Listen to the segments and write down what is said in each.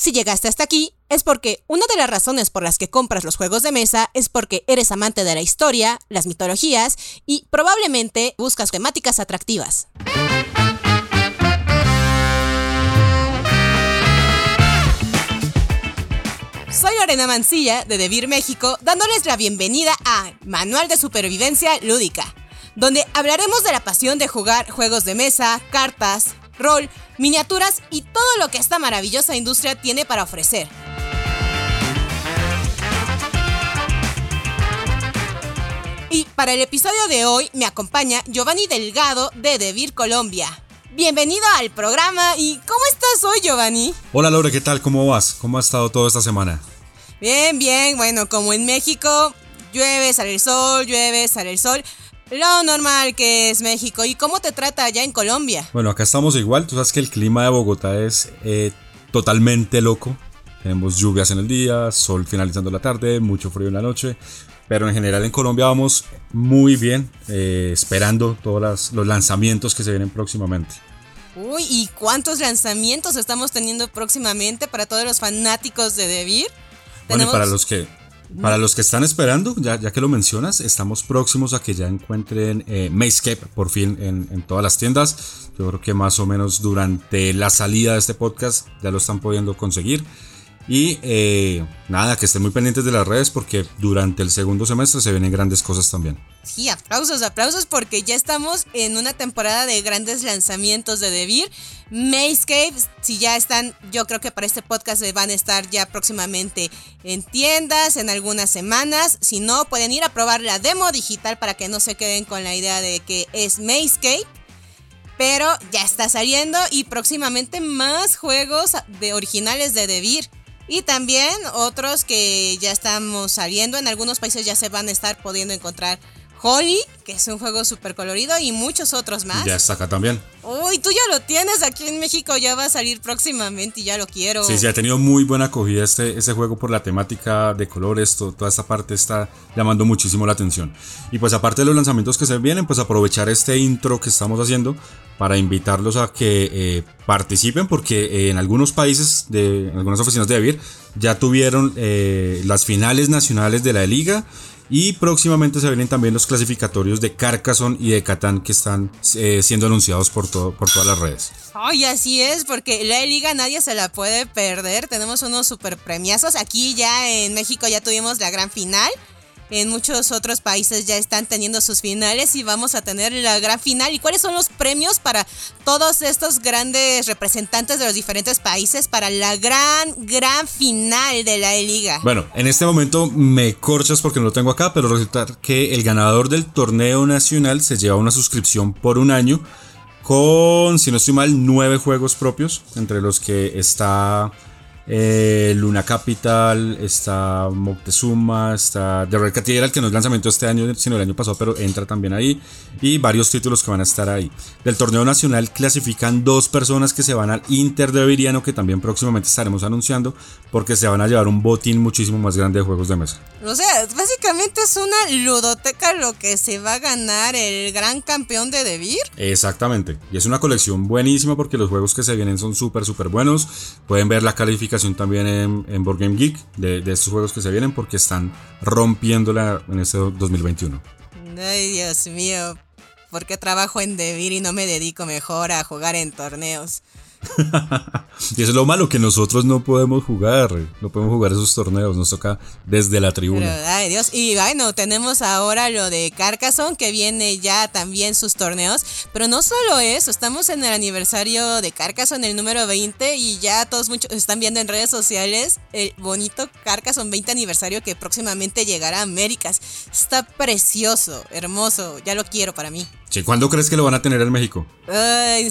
Si llegaste hasta aquí, es porque una de las razones por las que compras los juegos de mesa es porque eres amante de la historia, las mitologías y probablemente buscas temáticas atractivas. Soy Lorena Mancilla de Devir México, dándoles la bienvenida a Manual de Supervivencia Lúdica, donde hablaremos de la pasión de jugar juegos de mesa, cartas, rol, miniaturas y todo lo que esta maravillosa industria tiene para ofrecer. Y para el episodio de hoy me acompaña Giovanni Delgado de Devir Colombia. Bienvenido al programa y ¿cómo estás hoy Giovanni? Hola Laura, ¿qué tal? ¿Cómo vas? ¿Cómo ha estado toda esta semana? Bien, bien, bueno, como en México, llueve, sale el sol, llueve, sale el sol. Lo normal que es México. ¿Y cómo te trata allá en Colombia? Bueno, acá estamos igual. Tú sabes que el clima de Bogotá es eh, totalmente loco. Tenemos lluvias en el día, sol finalizando la tarde, mucho frío en la noche. Pero en general en Colombia vamos muy bien, eh, esperando todos los lanzamientos que se vienen próximamente. Uy, ¿y cuántos lanzamientos estamos teniendo próximamente para todos los fanáticos de Devir? Bueno, y para los que para los que están esperando, ya, ya que lo mencionas, estamos próximos a que ya encuentren eh, Mayscape por fin en, todas las tiendas. Yo creo que más o menos durante la salida de este podcast ya lo están pudiendo conseguir. Y eh, nada, que estén muy pendientes de las redes porque durante el segundo semestre se vienen grandes cosas también. Sí, aplausos, aplausos porque ya estamos en una temporada de grandes lanzamientos de Devir. Mayscape, si ya están, yo creo que para este podcast van a estar ya próximamente en tiendas, en algunas semanas. Si no, pueden ir a probar la demo digital para que no se queden con la idea de que es Mayscape. Pero ya está saliendo y próximamente más juegos de originales de Devir. Y también otros que ya estamos saliendo. En algunos países ya se van a estar pudiendo encontrar Holly, que es un juego súper colorido, y muchos otros más. Ya está acá también. Uy, tú ya lo tienes aquí en México, ya va a salir próximamente y ya lo quiero. Sí, sí, ha tenido muy buena acogida este, este juego por la temática de colores, toda esta parte está llamando muchísimo la atención. Y pues aparte de los lanzamientos que se vienen, pues aprovechar este intro que estamos haciendo para invitarlos a que eh, participen, porque eh, en algunos países, de, en algunas oficinas de Avir, ya tuvieron eh, las finales nacionales de la liga y próximamente se vienen también los clasificatorios de Carcassonne y de Catán que están eh, siendo anunciados por, todo, por todas las redes. Ay, así es, porque la liga nadie se la puede perder. Tenemos unos super premiazos. Aquí ya en México ya tuvimos la gran final. En muchos otros países ya están teniendo sus finales y vamos a tener la gran final. ¿Y cuáles son los premios para todos estos grandes representantes de los diferentes países para la gran, gran final de la liga? Bueno, en este momento me corchas porque no lo tengo acá, pero resulta que el ganador del torneo nacional se lleva una suscripción por un año con, si no estoy mal, nueve juegos propios, entre los que está eh, Luna Capital, está Moctezuma, está The Red Cathedral, que no es lanzamiento este año, sino el año pasado, pero entra también ahí, y varios títulos que van a estar ahí. Del torneo nacional clasifican dos personas que se van al Inter de Viriano, que también próximamente estaremos anunciando, porque se van a llevar un botín muchísimo más grande de juegos de mesa. O sea, básicamente es una ludoteca lo que se va a ganar el gran campeón de Devir. Exactamente, y es una colección buenísima porque los juegos que se vienen son súper, súper buenos. Pueden ver la calificación también en, en Board Game Geek de, estos juegos que se vienen porque están rompiéndola en este 2021. Ay, Dios mío. ¿Por qué trabajo en Devir y no me dedico mejor a jugar en torneos? y eso es lo malo, que nosotros no podemos jugar, no podemos jugar esos torneos, nos toca desde la tribuna. Dios, y bueno, tenemos ahora lo de Carcassonne, que viene ya también sus torneos, pero no solo eso, estamos en el aniversario de Carcassonne, el número 20, y ya todos muchos están viendo en redes sociales el bonito Carcassonne 20 aniversario que próximamente llegará a Américas. Está precioso, hermoso, ya lo quiero para mí. ¿Cuándo crees que lo van a tener en México?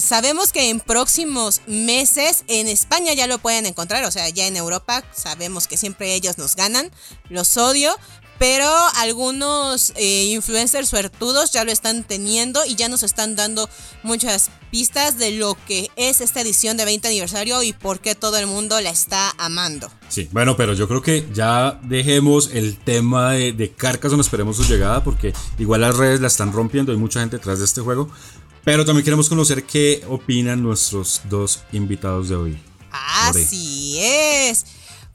sabemos que en próximos meses en España ya lo pueden encontrar, o sea, ya en Europa sabemos que siempre ellos nos ganan, los odio, pero algunos eh, influencers suertudos ya lo están teniendo y ya nos están dando muchas pistas de lo que es esta edición de 20 aniversario y por qué todo el mundo la está amando. Sí, bueno, pero yo creo que ya dejemos el tema de, de Carcassonne, esperemos su llegada porque igual las redes la están rompiendo, hay mucha gente detrás de este juego, pero también queremos conocer qué opinan nuestros dos invitados de hoy. Así es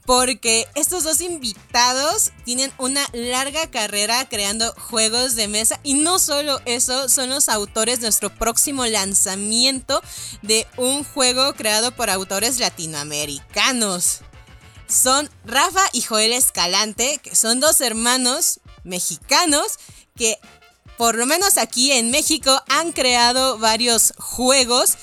porque estos dos invitados tienen una larga carrera creando juegos de mesa y no solo eso, son los autores de nuestro próximo lanzamiento de un juego creado por autores latinoamericanos. Son Rafa y Joel Escalante, que son dos hermanos mexicanos que por lo menos aquí en México han creado varios juegos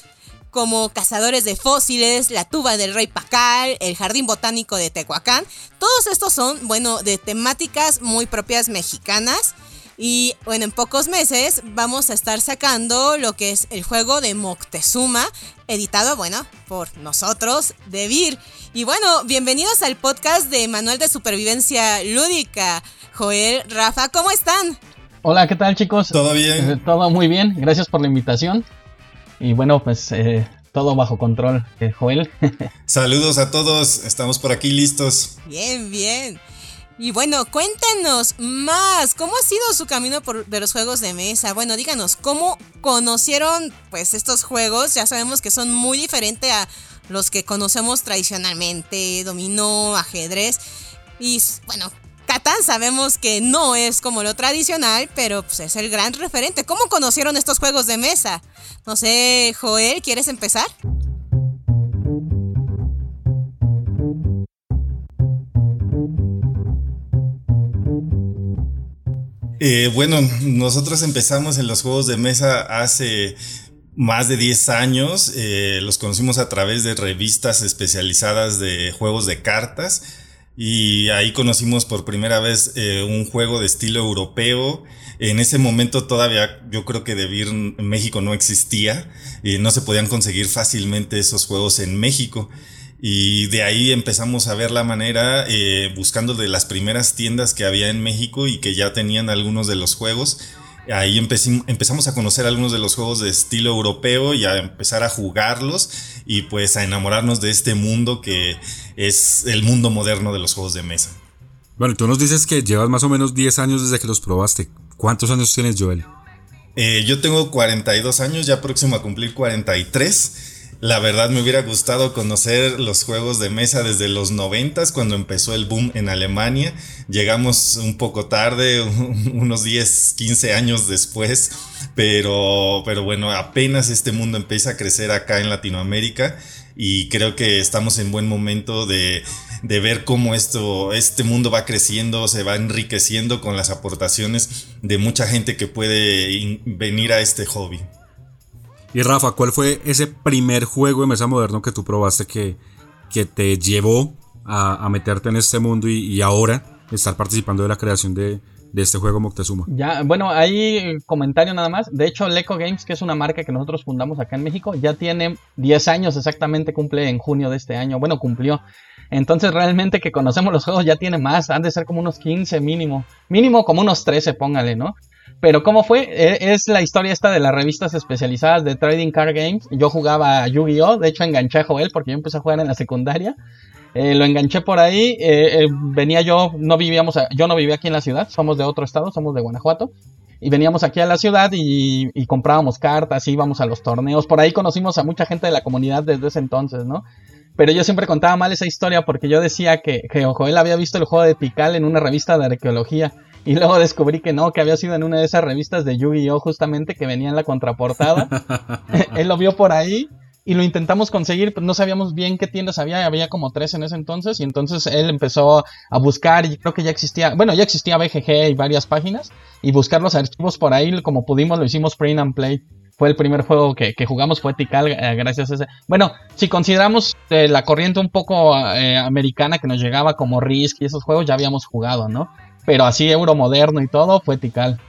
como Cazadores de Fósiles, La Tuba del Rey Pacal, El Jardín Botánico de Tehuacán. Todos estos son, bueno, de temáticas muy propias mexicanas. Y bueno, en pocos meses vamos a estar sacando lo que es el juego de Moctezuma, editado, bueno, por nosotros, de Vir. Y bueno, bienvenidos al podcast de Manual de Supervivencia Lúdica. Joel, Rafa, ¿cómo están? Hola, ¿qué tal chicos? Todo bien. Eh, todo muy bien, gracias por la invitación. Y bueno, pues eh, todo bajo control, eh, Joel. Saludos a todos, estamos por aquí listos. Bien, bien. Y bueno, cuéntenos más, ¿cómo ha sido su camino por, de los juegos de mesa? Bueno, díganos, ¿cómo conocieron pues estos juegos? Ya sabemos que son muy diferentes a los que conocemos tradicionalmente, dominó, ajedrez. Y bueno, Catán sabemos que no es como lo tradicional, pero pues, es el gran referente. ¿Cómo conocieron estos juegos de mesa? No sé, Joel, ¿quieres empezar? Eh, bueno, nosotros empezamos en los juegos de mesa hace más de 10 años. Eh, los conocimos a través de revistas especializadas de juegos de cartas. Y ahí conocimos por primera vez eh, un juego de estilo europeo. En ese momento todavía yo creo que Debir en México no existía y no se podían conseguir fácilmente esos juegos en México. Y de ahí empezamos a ver la manera, eh, buscando de las primeras tiendas que había en México y que ya tenían algunos de los juegos. Ahí empezamos a conocer algunos de los juegos de estilo europeo y a empezar a jugarlos y pues a enamorarnos de este mundo que es el mundo moderno de los juegos de mesa. Bueno, tú nos dices que llevas más o menos 10 años desde que los probaste. ¿Cuántos años tienes, Joel? Eh, yo tengo 42 años, ya próximo a cumplir 43. La verdad me hubiera gustado conocer los juegos de mesa desde los 90 cuando empezó el boom en Alemania. Llegamos un poco tarde, unos 10, 15 años después, pero, pero bueno, apenas este mundo empieza a crecer acá en Latinoamérica y creo que estamos en buen momento de, de ver cómo esto, este mundo va creciendo, se va enriqueciendo con las aportaciones de mucha gente que puede venir a este hobby. Y Rafa, ¿cuál fue ese primer juego de mesa moderno que tú probaste que, que te llevó a, meterte en este mundo y, ahora estar participando de la creación de, este juego Moctezuma? Ya, bueno, hay comentario nada más. De hecho, Leco Games, que es una marca que nosotros fundamos acá en México, ya tiene 10 años exactamente, cumple en junio de este año. Bueno, cumplió. Entonces, realmente que conocemos los juegos ya tiene más, han de ser como unos 15 mínimo. Mínimo como unos 13, póngale, ¿no? Pero ¿cómo fue? E, es la historia esta de las revistas especializadas de Trading Card Games. Yo jugaba Yu-Gi-Oh! De hecho, enganché a porque yo empecé a jugar en la secundaria. Eh, lo enganché por ahí. Eh, eh, venía yo, no vivíamos, yo no vivía aquí en la ciudad. Somos de otro estado, somos de Guanajuato. Y veníamos aquí a la ciudad y, comprábamos cartas, íbamos a los torneos. Por ahí conocimos a mucha gente de la comunidad desde ese entonces, ¿no? Pero yo siempre contaba mal esa historia porque yo decía que, que Joel había visto el juego de Tikal en una revista de arqueología. Y luego descubrí que no, que había sido en una de esas revistas de Yu-Gi-Oh! justamente que venía en la contraportada. Él lo vio por ahí y lo intentamos conseguir, pero no sabíamos bien qué tiendas había, había como tres en ese entonces, y entonces él empezó a buscar, y creo que ya existía, bueno, ya existía BGG y varias páginas, y buscar los archivos por ahí, como pudimos, lo hicimos print and play. Fue el primer juego que, jugamos, fue Tikal, eh, gracias a ese. Bueno, si consideramos eh, la corriente un poco eh, americana que nos llegaba como Risk y esos juegos, ya habíamos jugado, ¿no? pero así euro moderno y todo fue Tikal.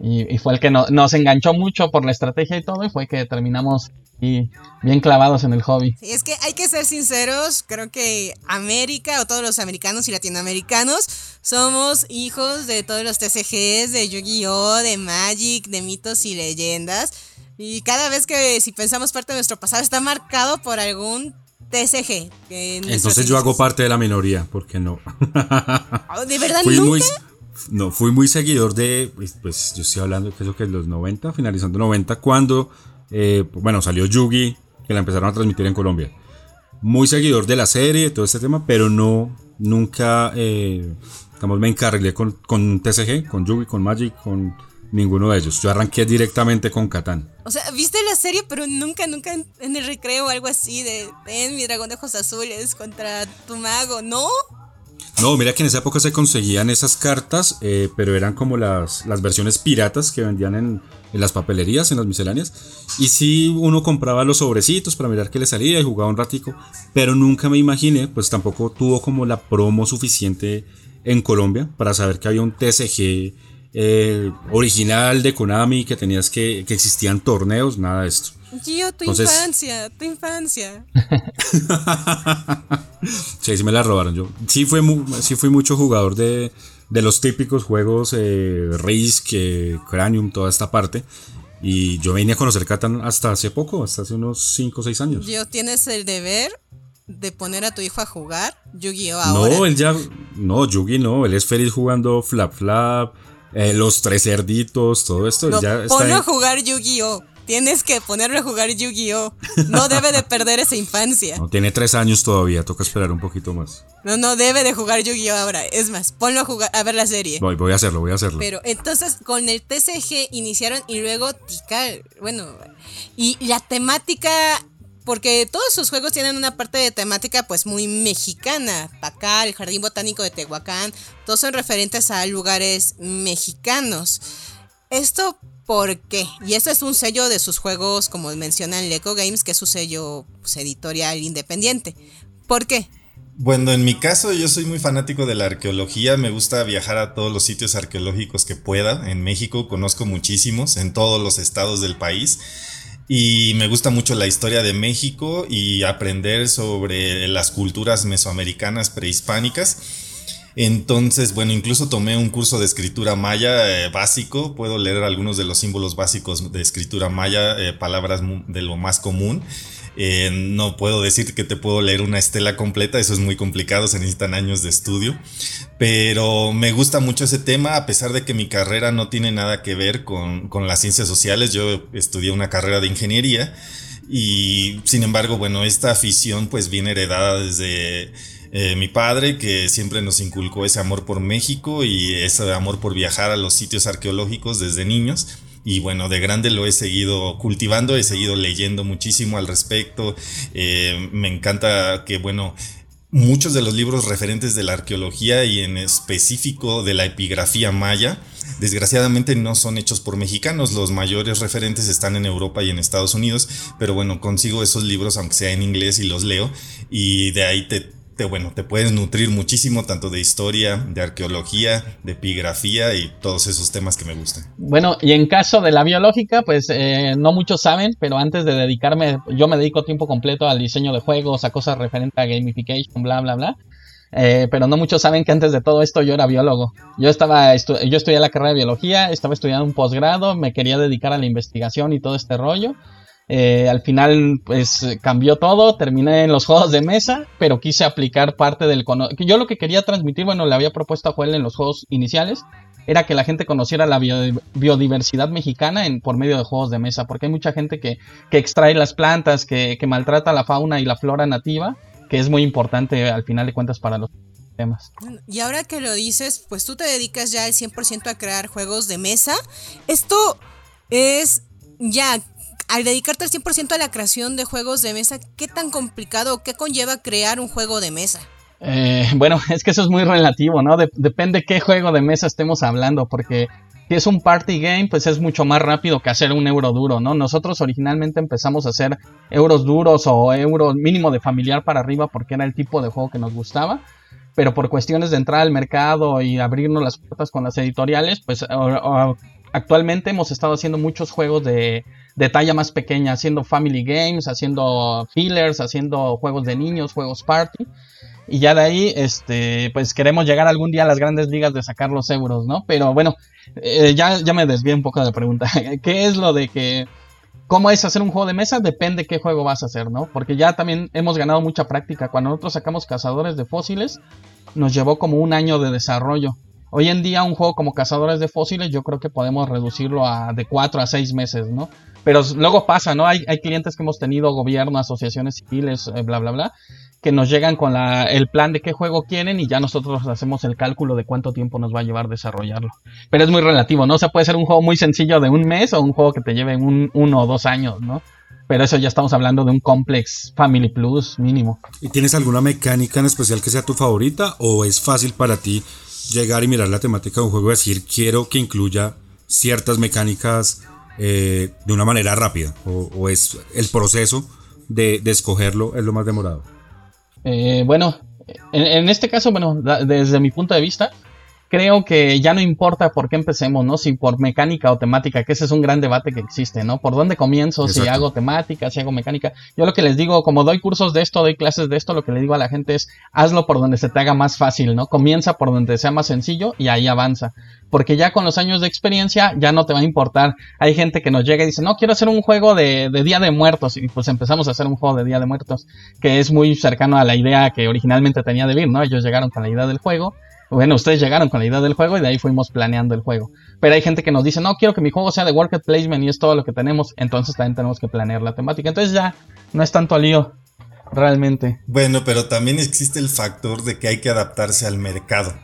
Y, fue el que nos enganchó mucho por la estrategia y todo, y fue que terminamos y bien clavados en el hobby. Sí, es que hay que ser sinceros, creo que América o todos los americanos y latinoamericanos somos hijos de todos los TCGs, de Yu-Gi-Oh, de Magic, de mitos y leyendas. Y cada vez que si pensamos parte de nuestro pasado está marcado por algún TSG. Entonces yo hago parte de la minoría, porque no. Oh, ¿De verdad fui Muy, no, fui muy seguidor de, pues, pues yo estoy hablando que es que es los 90, finalizando 90, cuando, eh, bueno, salió Yugi, que la empezaron a transmitir en Colombia. muy seguidor de la serie, todo este tema, pero no, nunca, eh, digamos, me encargué con, con TCG, con Yugi, con Magic, con ninguno de ellos. Yo arranqué directamente con Catán. O sea, viste la serie, pero nunca, nunca en, el recreo o algo así de, ven mi dragón de ojos azules contra tu mago, ¿no? No, mira que en esa época se conseguían esas cartas, eh, pero eran como las, las versiones piratas que vendían en, en, las papelerías, en las misceláneas. Y sí, uno compraba los sobrecitos para mirar qué le salía y jugaba un ratico, pero nunca me imaginé, pues tampoco tuvo como la promo suficiente en Colombia para saber que había un TCG eh, original de Konami, que tenías que, que existían torneos, nada de esto. Gio, tu infancia, tu infancia. sí, sí me la robaron. Yo sí, fue sí fui mucho jugador de, de los típicos juegos eh, Risk, eh, Cranium, toda esta parte. Y yo venía a conocer Catan hasta hace poco, hasta hace unos 5 o 6 años. Gio, tienes el deber de poner a tu hijo a jugar Yu-Gi-Oh! ahora. No, él ya. No, Yugi no. Él es feliz jugando Flap Flap, eh, los tres cerditos, todo esto. No, ya ponlo a jugar Yu-Gi-Oh! Tienes que ponerlo a jugar Yu-Gi-Oh! No debe de perder esa infancia. No, tiene tres años todavía, toca esperar un poquito más. No, no debe de jugar Yu-Gi-Oh! ahora. Es más, ponlo a jugar, a ver la serie. Voy, voy a hacerlo, voy a hacerlo. Pero entonces con el TCG iniciaron y luego Tikal. Bueno, y la temática porque todos sus juegos tienen una parte de temática pues muy mexicana. Pacal, el Jardín Botánico de Tehuacán, todos son referentes a lugares mexicanos. Esto ¿por qué? Y este es un sello de sus juegos, como mencionan Leco Games, que es su sello pues, editorial independiente. ¿Por qué? Bueno, en mi caso yo soy muy fanático de la arqueología, me gusta viajar a todos los sitios arqueológicos que pueda. En México conozco muchísimos, en todos los estados del país. Y me gusta mucho la historia de México y aprender sobre las culturas mesoamericanas prehispánicas. Entonces, bueno, incluso tomé un curso de escritura maya eh, básico. Puedo leer algunos de los símbolos básicos de escritura maya, eh, palabras de lo más común. Eh, no puedo decir que te puedo leer una estela completa, eso es muy complicado, se necesitan años de estudio. Pero me gusta mucho ese tema, a pesar de que mi carrera no tiene nada que ver con, con las ciencias sociales. Yo estudié una carrera de ingeniería y sin embargo, bueno, esta afición pues viene heredada desde eh, mi padre, que siempre nos inculcó ese amor por México y ese amor por viajar a los sitios arqueológicos desde niños. Y bueno, de grande lo he seguido cultivando, he seguido leyendo muchísimo al respecto. Eh, me encanta que, bueno, muchos de los libros referentes de la arqueología y en específico de la epigrafía maya, desgraciadamente no son hechos por mexicanos, los mayores referentes están en Europa y en Estados Unidos, pero bueno, consigo esos libros aunque sea en inglés y los leo y de ahí te te, bueno, te puedes nutrir muchísimo tanto de historia, de arqueología, de epigrafía y todos esos temas que me gustan. Bueno, y en caso de la biológica, pues eh, no muchos saben, pero antes de dedicarme, yo me dedico tiempo completo al diseño de juegos, a cosas referentes a gamification, bla, bla, bla. Eh, pero no muchos saben que antes de todo esto yo era biólogo. Yo estaba yo estudié la carrera de biología, estaba estudiando un posgrado, me quería dedicar a la investigación y todo este rollo. Eh, al final, pues cambió todo, terminé en los juegos de mesa, pero quise aplicar parte del Yo lo que quería transmitir, bueno, le había propuesto a Joel en los juegos iniciales, era que la gente conociera la biodiversidad mexicana en, por medio de juegos de mesa, porque hay mucha gente que, que extrae las plantas, que, que, maltrata la fauna y la flora nativa, que es muy importante al final de cuentas para los temas. Y ahora que lo dices, pues tú te dedicas ya al 100% a crear juegos de mesa. Esto es ya al dedicarte al 100% a la creación de juegos de mesa, ¿qué tan complicado o qué conlleva crear un juego de mesa? Eh, bueno, es que eso es muy relativo, ¿no? depende qué juego de mesa estemos hablando, porque si es un party game, pues es mucho más rápido que hacer un euro duro, ¿no? Nosotros originalmente empezamos a hacer euros duros o euros mínimo de familiar para arriba porque era el tipo de juego que nos gustaba pero por cuestiones de entrar al mercado y abrirnos las puertas con las editoriales, pues actualmente hemos estado haciendo muchos juegos de, de talla más pequeña, haciendo family games, haciendo fillers, haciendo juegos de niños, juegos party. Y ya de ahí, este, pues queremos llegar algún día a las grandes ligas de sacar los euros, ¿no? Pero bueno, eh, ya, ya me desvié un poco de la pregunta. ¿Qué es lo de que ¿Cómo es hacer un juego de mesa? Depende qué juego vas a hacer, ¿no? Porque ya también hemos ganado mucha práctica. Cuando nosotros sacamos Cazadores de Fósiles, nos llevó como un año de desarrollo. Hoy en día un juego como Cazadores de Fósiles yo creo que podemos reducirlo a de 4 a 6 meses, ¿no? Pero luego pasa, ¿no? Hay, hay clientes que hemos tenido, gobierno, asociaciones civiles, eh, bla, bla, bla, que nos llegan con la, el plan de qué juego quieren y ya nosotros hacemos el cálculo de cuánto tiempo nos va a llevar desarrollarlo. Pero es muy relativo, ¿no? O sea, puede ser un juego muy sencillo de un mes o un juego que te lleve un, uno o dos años, ¿no? Pero eso ya estamos hablando de un complex Family Plus mínimo. ¿Y tienes alguna mecánica en especial que sea tu favorita o es fácil para ti llegar y mirar la temática de un juego y decir quiero que incluya ciertas mecánicas eh, de una manera rápida? O, es el proceso de, escogerlo es lo más demorado? Eh, bueno, en, este caso, bueno, desde mi punto de vista, creo que ya no importa por qué empecemos, ¿no? Si por mecánica o temática, que ese es un gran debate que existe, ¿no? ¿Por dónde comienzo? Si hago temática, si hago mecánica. Yo lo que les digo, como doy cursos de esto, doy clases de esto, lo que le digo a la gente es, hazlo por donde se te haga más fácil, ¿no? Comienza por donde sea más sencillo y ahí avanza. Porque ya con los años de experiencia ya no te va a importar. Hay gente que nos llega y dice, no, quiero hacer un juego de, de Día de Muertos. Y pues empezamos a hacer un juego de Día de Muertos, que es muy cercano a la idea que originalmente tenía de Vir, ¿no? Ellos llegaron con la idea del juego bueno, ustedes llegaron con la idea del juego y de ahí fuimos planeando el juego. Pero hay gente que nos dice, no, quiero que mi juego sea de worker placement y es todo lo que tenemos. Entonces también tenemos que planear la temática. Entonces ya no es tanto lío, realmente. Bueno, pero también existe el factor de que hay que adaptarse al mercado.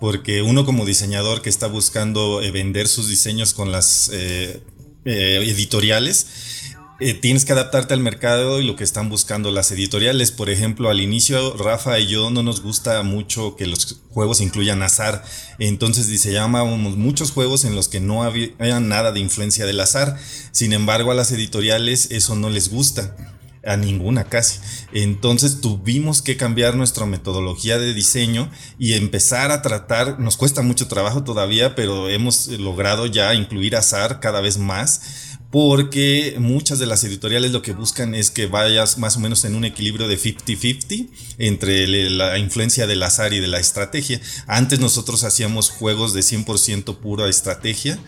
Porque uno como diseñador que está buscando eh, vender sus diseños con las eh, eh, editoriales, eh, tienes que adaptarte al mercado y lo que están buscando las editoriales. Por ejemplo, al inicio Rafa y yo no nos gusta mucho que los juegos incluyan azar. Entonces diseñábamos muchos juegos en los que no había nada de influencia del azar. Sin embargo, a las editoriales eso no les gusta. A ninguna casi. Entonces tuvimos que cambiar nuestra metodología de diseño y empezar a tratar, nos cuesta mucho trabajo todavía, pero hemos logrado ya incluir azar cada vez más porque muchas de las editoriales lo que buscan es que vayas más o menos en un equilibrio de 50-50 entre la influencia del azar y de la estrategia. Antes nosotros hacíamos juegos de 100% pura estrategia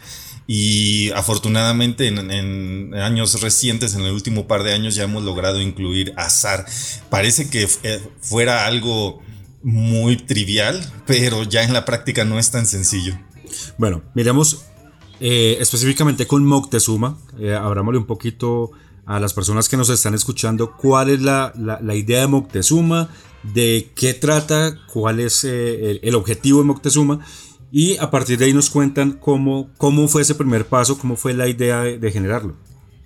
y afortunadamente en, años recientes, en el último par de años, ya hemos logrado incluir azar. Parece que eh, fuera algo muy trivial, pero ya en la práctica no es tan sencillo. Bueno, miremos eh, específicamente con Moctezuma, eh, abrámosle un poquito a las personas que nos están escuchando cuál es la, idea de Moctezuma, de qué trata, cuál es eh, el, objetivo de Moctezuma y a partir de ahí nos cuentan cómo, cómo fue ese primer paso, cómo fue la idea de, generarlo.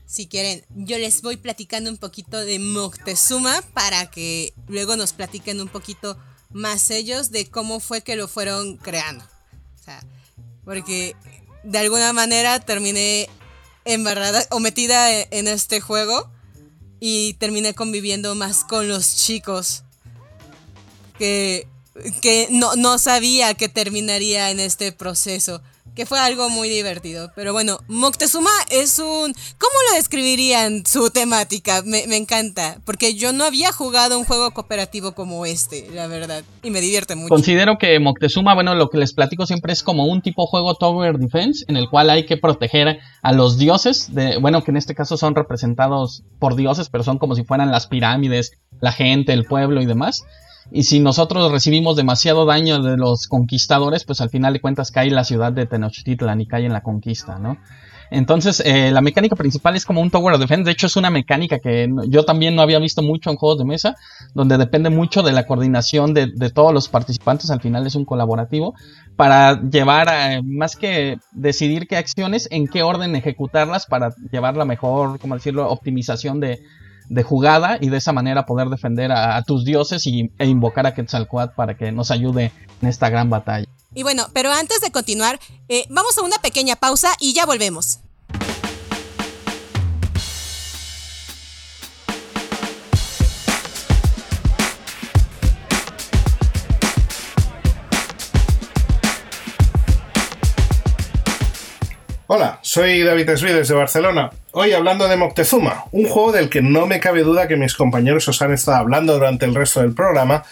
Si quieren, yo les voy platicando un poquito de Moctezuma para que luego nos platiquen un poquito más ellos de cómo fue que lo fueron creando. O sea, porque de alguna manera terminé embarrada o metida e, en este juego y terminé conviviendo más con los chicos que, que no, no sabía que terminaría en este proceso que fue algo muy divertido. Pero bueno, Moctezuma es un... ¿Cómo lo describirían su temática? Me, encanta, porque yo no había jugado un juego cooperativo como este, la verdad, y me divierte mucho. Considero que Moctezuma, bueno, lo que les platico siempre es como un tipo juego Tower Defense, en el cual hay que proteger a los dioses, de, bueno, que en este caso son representados por dioses, pero son como si fueran las pirámides, la gente, el pueblo y demás. Y si nosotros recibimos demasiado daño de los conquistadores, pues al final de cuentas cae la ciudad de Tenochtitlan y cae en la conquista, ¿no? Entonces, eh, la mecánica principal es como un Tower of Defense. De hecho, es una mecánica que yo también no había visto mucho en juegos de mesa, donde depende mucho de la coordinación de, todos los participantes. Al final es un colaborativo para llevar, a, más que decidir qué acciones, en qué orden ejecutarlas para llevar la mejor, como decirlo, optimización de, de jugada y de esa manera poder defender a, tus dioses y, e invocar a Quetzalcoatl para que nos ayude en esta gran batalla. Y bueno, pero antes de continuar, eh, vamos a una pequeña pausa y ya volvemos. Hola, soy David Esví desde Barcelona. Hoy hablando de Moctezuma, un juego del que no me cabe duda que mis compañeros os han estado hablando durante el resto del programa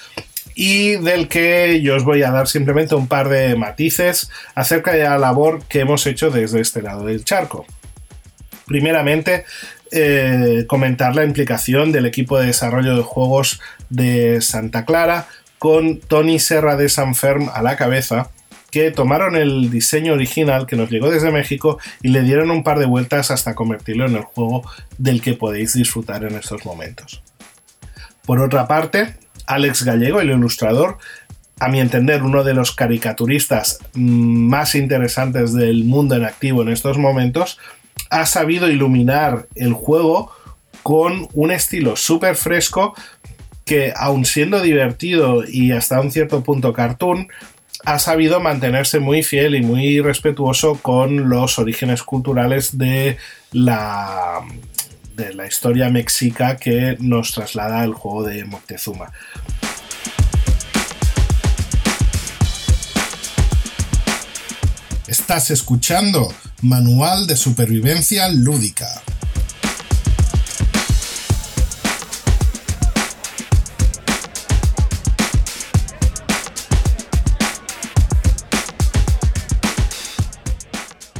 y del que yo os voy a dar simplemente un par de matices acerca de la labor que hemos hecho desde este lado del charco. Primeramente, eh, comentar la implicación del equipo de desarrollo de juegos de Santa Clara con Tony Serra de Sanferm a la cabeza que tomaron el diseño original que nos llegó desde México y le dieron un par de vueltas hasta convertirlo en el juego del que podéis disfrutar en estos momentos. Por otra parte, Alex Gallego, el ilustrador, a mi entender, uno de los caricaturistas más interesantes del mundo en activo en estos momentos, ha sabido iluminar el juego con un estilo súper fresco que, aun siendo divertido y hasta un cierto punto cartoon, ha sabido mantenerse muy fiel y muy respetuoso con los orígenes culturales de la, de la historia mexica que nos traslada el juego de Moctezuma. Estás escuchando Manual de Supervivencia Lúdica.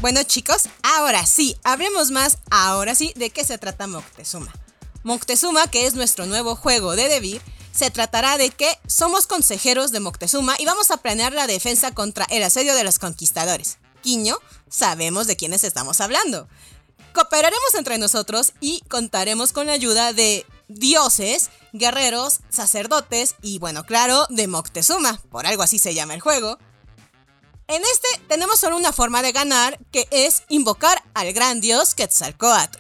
Bueno chicos, ahora sí, hablemos más, ahora sí, de qué se trata Moctezuma. Moctezuma, que es nuestro nuevo juego de Debir, se tratará de que somos consejeros de Moctezuma y vamos a planear la defensa contra el asedio de los conquistadores. Quiño, sabemos de quiénes estamos hablando. Cooperaremos entre nosotros y contaremos con la ayuda de dioses, guerreros, sacerdotes y, bueno, claro, de Moctezuma, por algo así se llama el juego, en este tenemos solo una forma de ganar, que es invocar al gran dios Quetzalcoatl.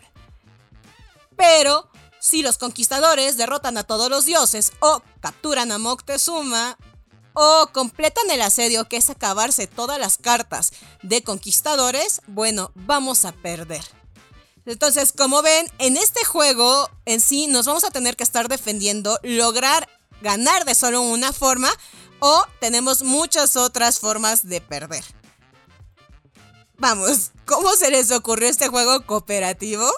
Pero si los conquistadores derrotan a todos los dioses o capturan a Moctezuma o completan el asedio que es acabarse todas las cartas de conquistadores, bueno, vamos a perder. Entonces, como ven, en este juego en sí nos vamos a tener que estar defendiendo, lograr ganar de solo una forma, o tenemos muchas otras formas de perder. Vamos, ¿cómo se les ocurrió este juego cooperativo?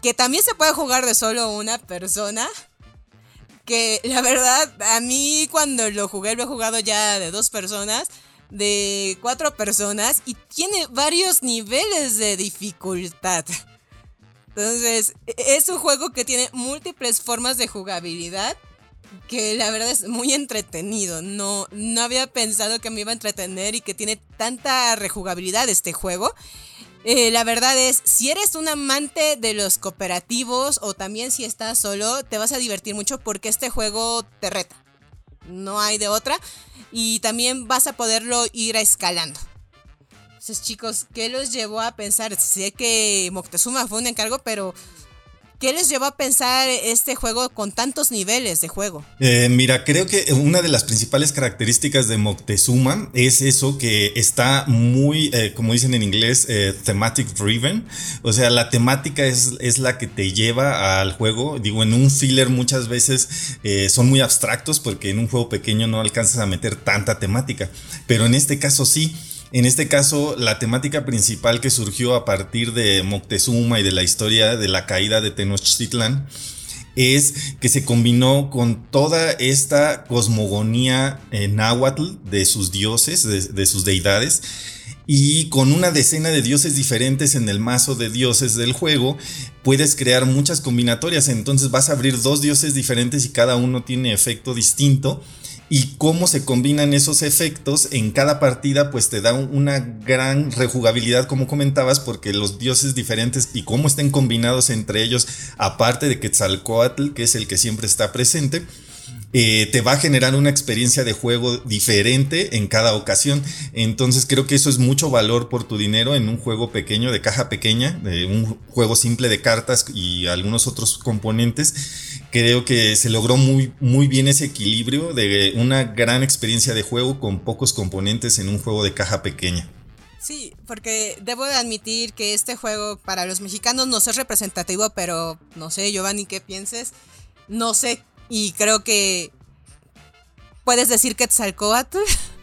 Que también se puede jugar de solo una persona. Que la verdad, a mí cuando lo jugué, lo he jugado ya de dos personas, de cuatro personas, y tiene varios niveles de dificultad. Entonces, e-, es un juego que tiene múltiples formas de jugabilidad que la verdad es muy entretenido. No, no había pensado que me iba a entretener y que tiene tanta rejugabilidad este juego. Eh, la verdad es, si eres un amante de los cooperativos o también si estás solo, te vas a divertir mucho porque este juego te reta. No hay de otra. Y también vas a poderlo ir escalando. Entonces chicos, ¿qué los llevó a pensar? Sé que Moctezuma fue un encargo, pero ¿Qué les llevó a pensar este juego con tantos niveles de juego? Eh, mira, creo que una de las principales características de Moctezuma es eso que está muy, eh, como dicen en inglés, eh, thematic driven. O sea, la temática es, es, la que te lleva al juego. Digo, en un filler muchas veces son muy abstractos porque en un juego pequeño no alcanzas a meter tanta temática. Pero en este caso sí. En este caso, la temática principal que surgió a partir de Moctezuma y de la historia de la caída de Tenochtitlán es que se combinó con toda esta cosmogonía náhuatl de sus dioses, de, sus deidades, y con una decena de dioses diferentes en el mazo de dioses del juego, puedes crear muchas combinatorias. Entonces vas a abrir dos dioses diferentes y cada uno tiene efecto distinto y cómo se combinan esos efectos en cada partida pues te da una gran rejugabilidad como comentabas porque los dioses diferentes y cómo estén combinados entre ellos aparte de Quetzalcoatl que es el que siempre está presente eh, te va a generar una experiencia de juego diferente en cada ocasión. Entonces creo que eso es mucho valor por tu dinero en un juego pequeño, de caja pequeña, de un juego simple de cartas y algunos otros componentes creo que se logró muy, muy bien ese equilibrio de una gran experiencia de juego con pocos componentes en un juego de caja pequeña. Sí, porque debo de admitir que este juego para los mexicanos no es representativo, pero no sé, Giovanni, ¿qué pienses? No sé, y creo que puedes decir que Tzalcoatl.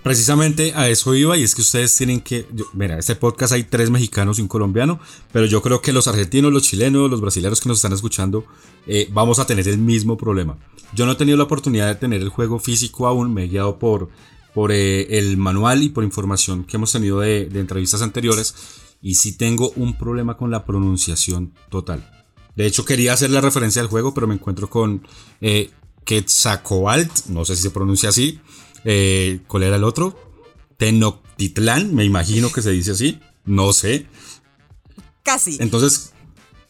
Precisamente a eso iba y es que ustedes tienen que, mira, este podcast hay tres mexicanos y un colombiano, pero yo creo que los argentinos, los chilenos, los brasileños que nos están escuchando, eh, vamos a tener el mismo problema. Yo no he tenido la oportunidad de tener el juego físico aún, me he guiado por, por eh, el manual y por información que hemos tenido de, entrevistas anteriores y sí tengo un problema con la pronunciación total. De hecho quería hacer la referencia al juego, pero me encuentro con eh, Quetzalcoatl, no sé si se pronuncia así, eh, ¿Cuál era el otro? Tenochtitlán, me imagino que se dice así, no sé. Casi. Entonces,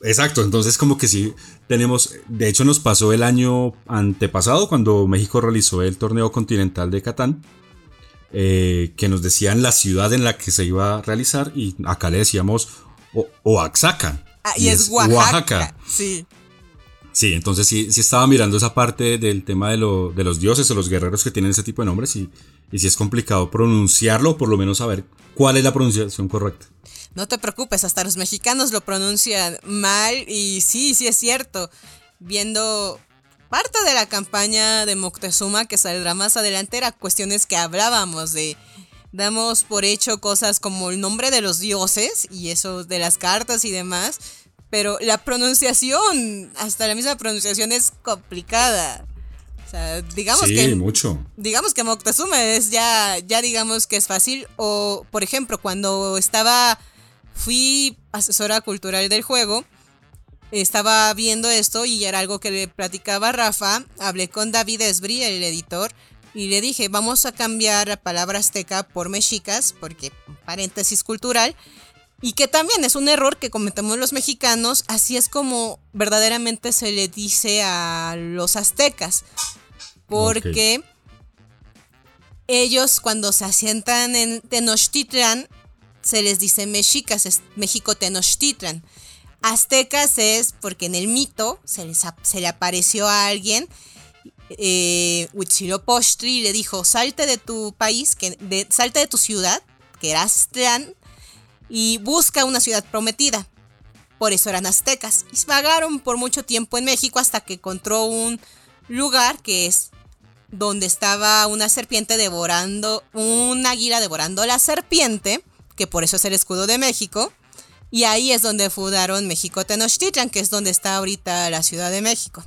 exacto, entonces como que sí tenemos, de hecho nos pasó el año antepasado cuando México realizó el torneo continental de Catán, eh, que nos decían la ciudad en la que se iba a realizar y acá le decíamos Oaxaca. Ah, y, es, Oaxaca. Sí. Sí, entonces sí, sí estaba mirando esa parte del tema de, de los dioses o los guerreros que tienen ese tipo de nombres y, y sí es complicado pronunciarlo por lo menos saber cuál es la pronunciación correcta. No te preocupes, hasta los mexicanos lo pronuncian mal y sí, sí es cierto. Viendo parte de la campaña de Moctezuma que saldrá más adelante era cuestiones que hablábamos de damos por hecho cosas como el nombre de los dioses y eso de las cartas y demás, pero la pronunciación, hasta la misma pronunciación es complicada. O sea, digamos sí, que. mucho. Digamos que Moctezuma es ya, ya digamos que es fácil. O, por ejemplo, cuando estaba fui asesora cultural del juego, estaba viendo esto y era algo que le platicaba a Rafa, hablé con David Esbri, el editor, y le dije, vamos a cambiar la palabra azteca por mexicas, porque paréntesis cultural, y que también es un error que cometemos los mexicanos, así es como verdaderamente se le dice a los aztecas, porque ellos cuando se asientan en Tenochtitlan se les dice mexicas, es México Tenochtitlan. Aztecas es porque en el mito se, se le apareció a alguien, eh, Huitzilopochtli, y le dijo, salte de tu país, que, salte de tu ciudad, que era Aztlán, y busca una ciudad prometida. Por eso eran aztecas. Y vagaron por mucho tiempo en México hasta que encontró un lugar que es donde estaba una serpiente devorando, un águila devorando la serpiente que por eso es el escudo de México. Y ahí es donde fundaron México Tenochtitlan, que es donde está ahorita la Ciudad de México.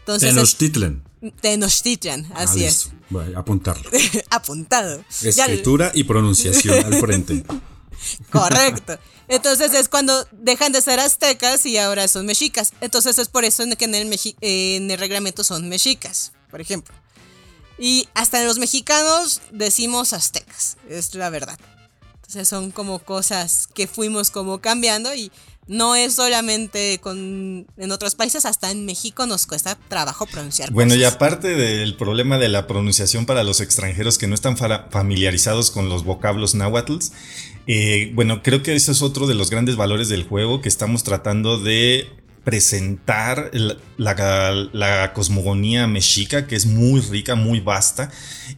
Entonces, Tenochtitlan. Tenochtitlan, ah, así es. Voy a apuntarlo. Apuntado. Escritura y pronunciación al frente. Correcto. Entonces es cuando dejan de ser aztecas y ahora son mexicas. Entonces es por eso que en el, en el reglamento son mexicas, por ejemplo. Y hasta los mexicanos decimos aztecas, es la verdad. Entonces son como cosas que fuimos como cambiando y no es solamente con en otros países, hasta en México nos cuesta trabajo pronunciar. Bueno, y aparte del problema de la pronunciación para los extranjeros que no están familiarizados con los vocablos náhuatl, eh, bueno, creo que ese es otro de los grandes valores del juego que estamos tratando de presentar la, cosmogonía mexica, que es muy rica, muy vasta,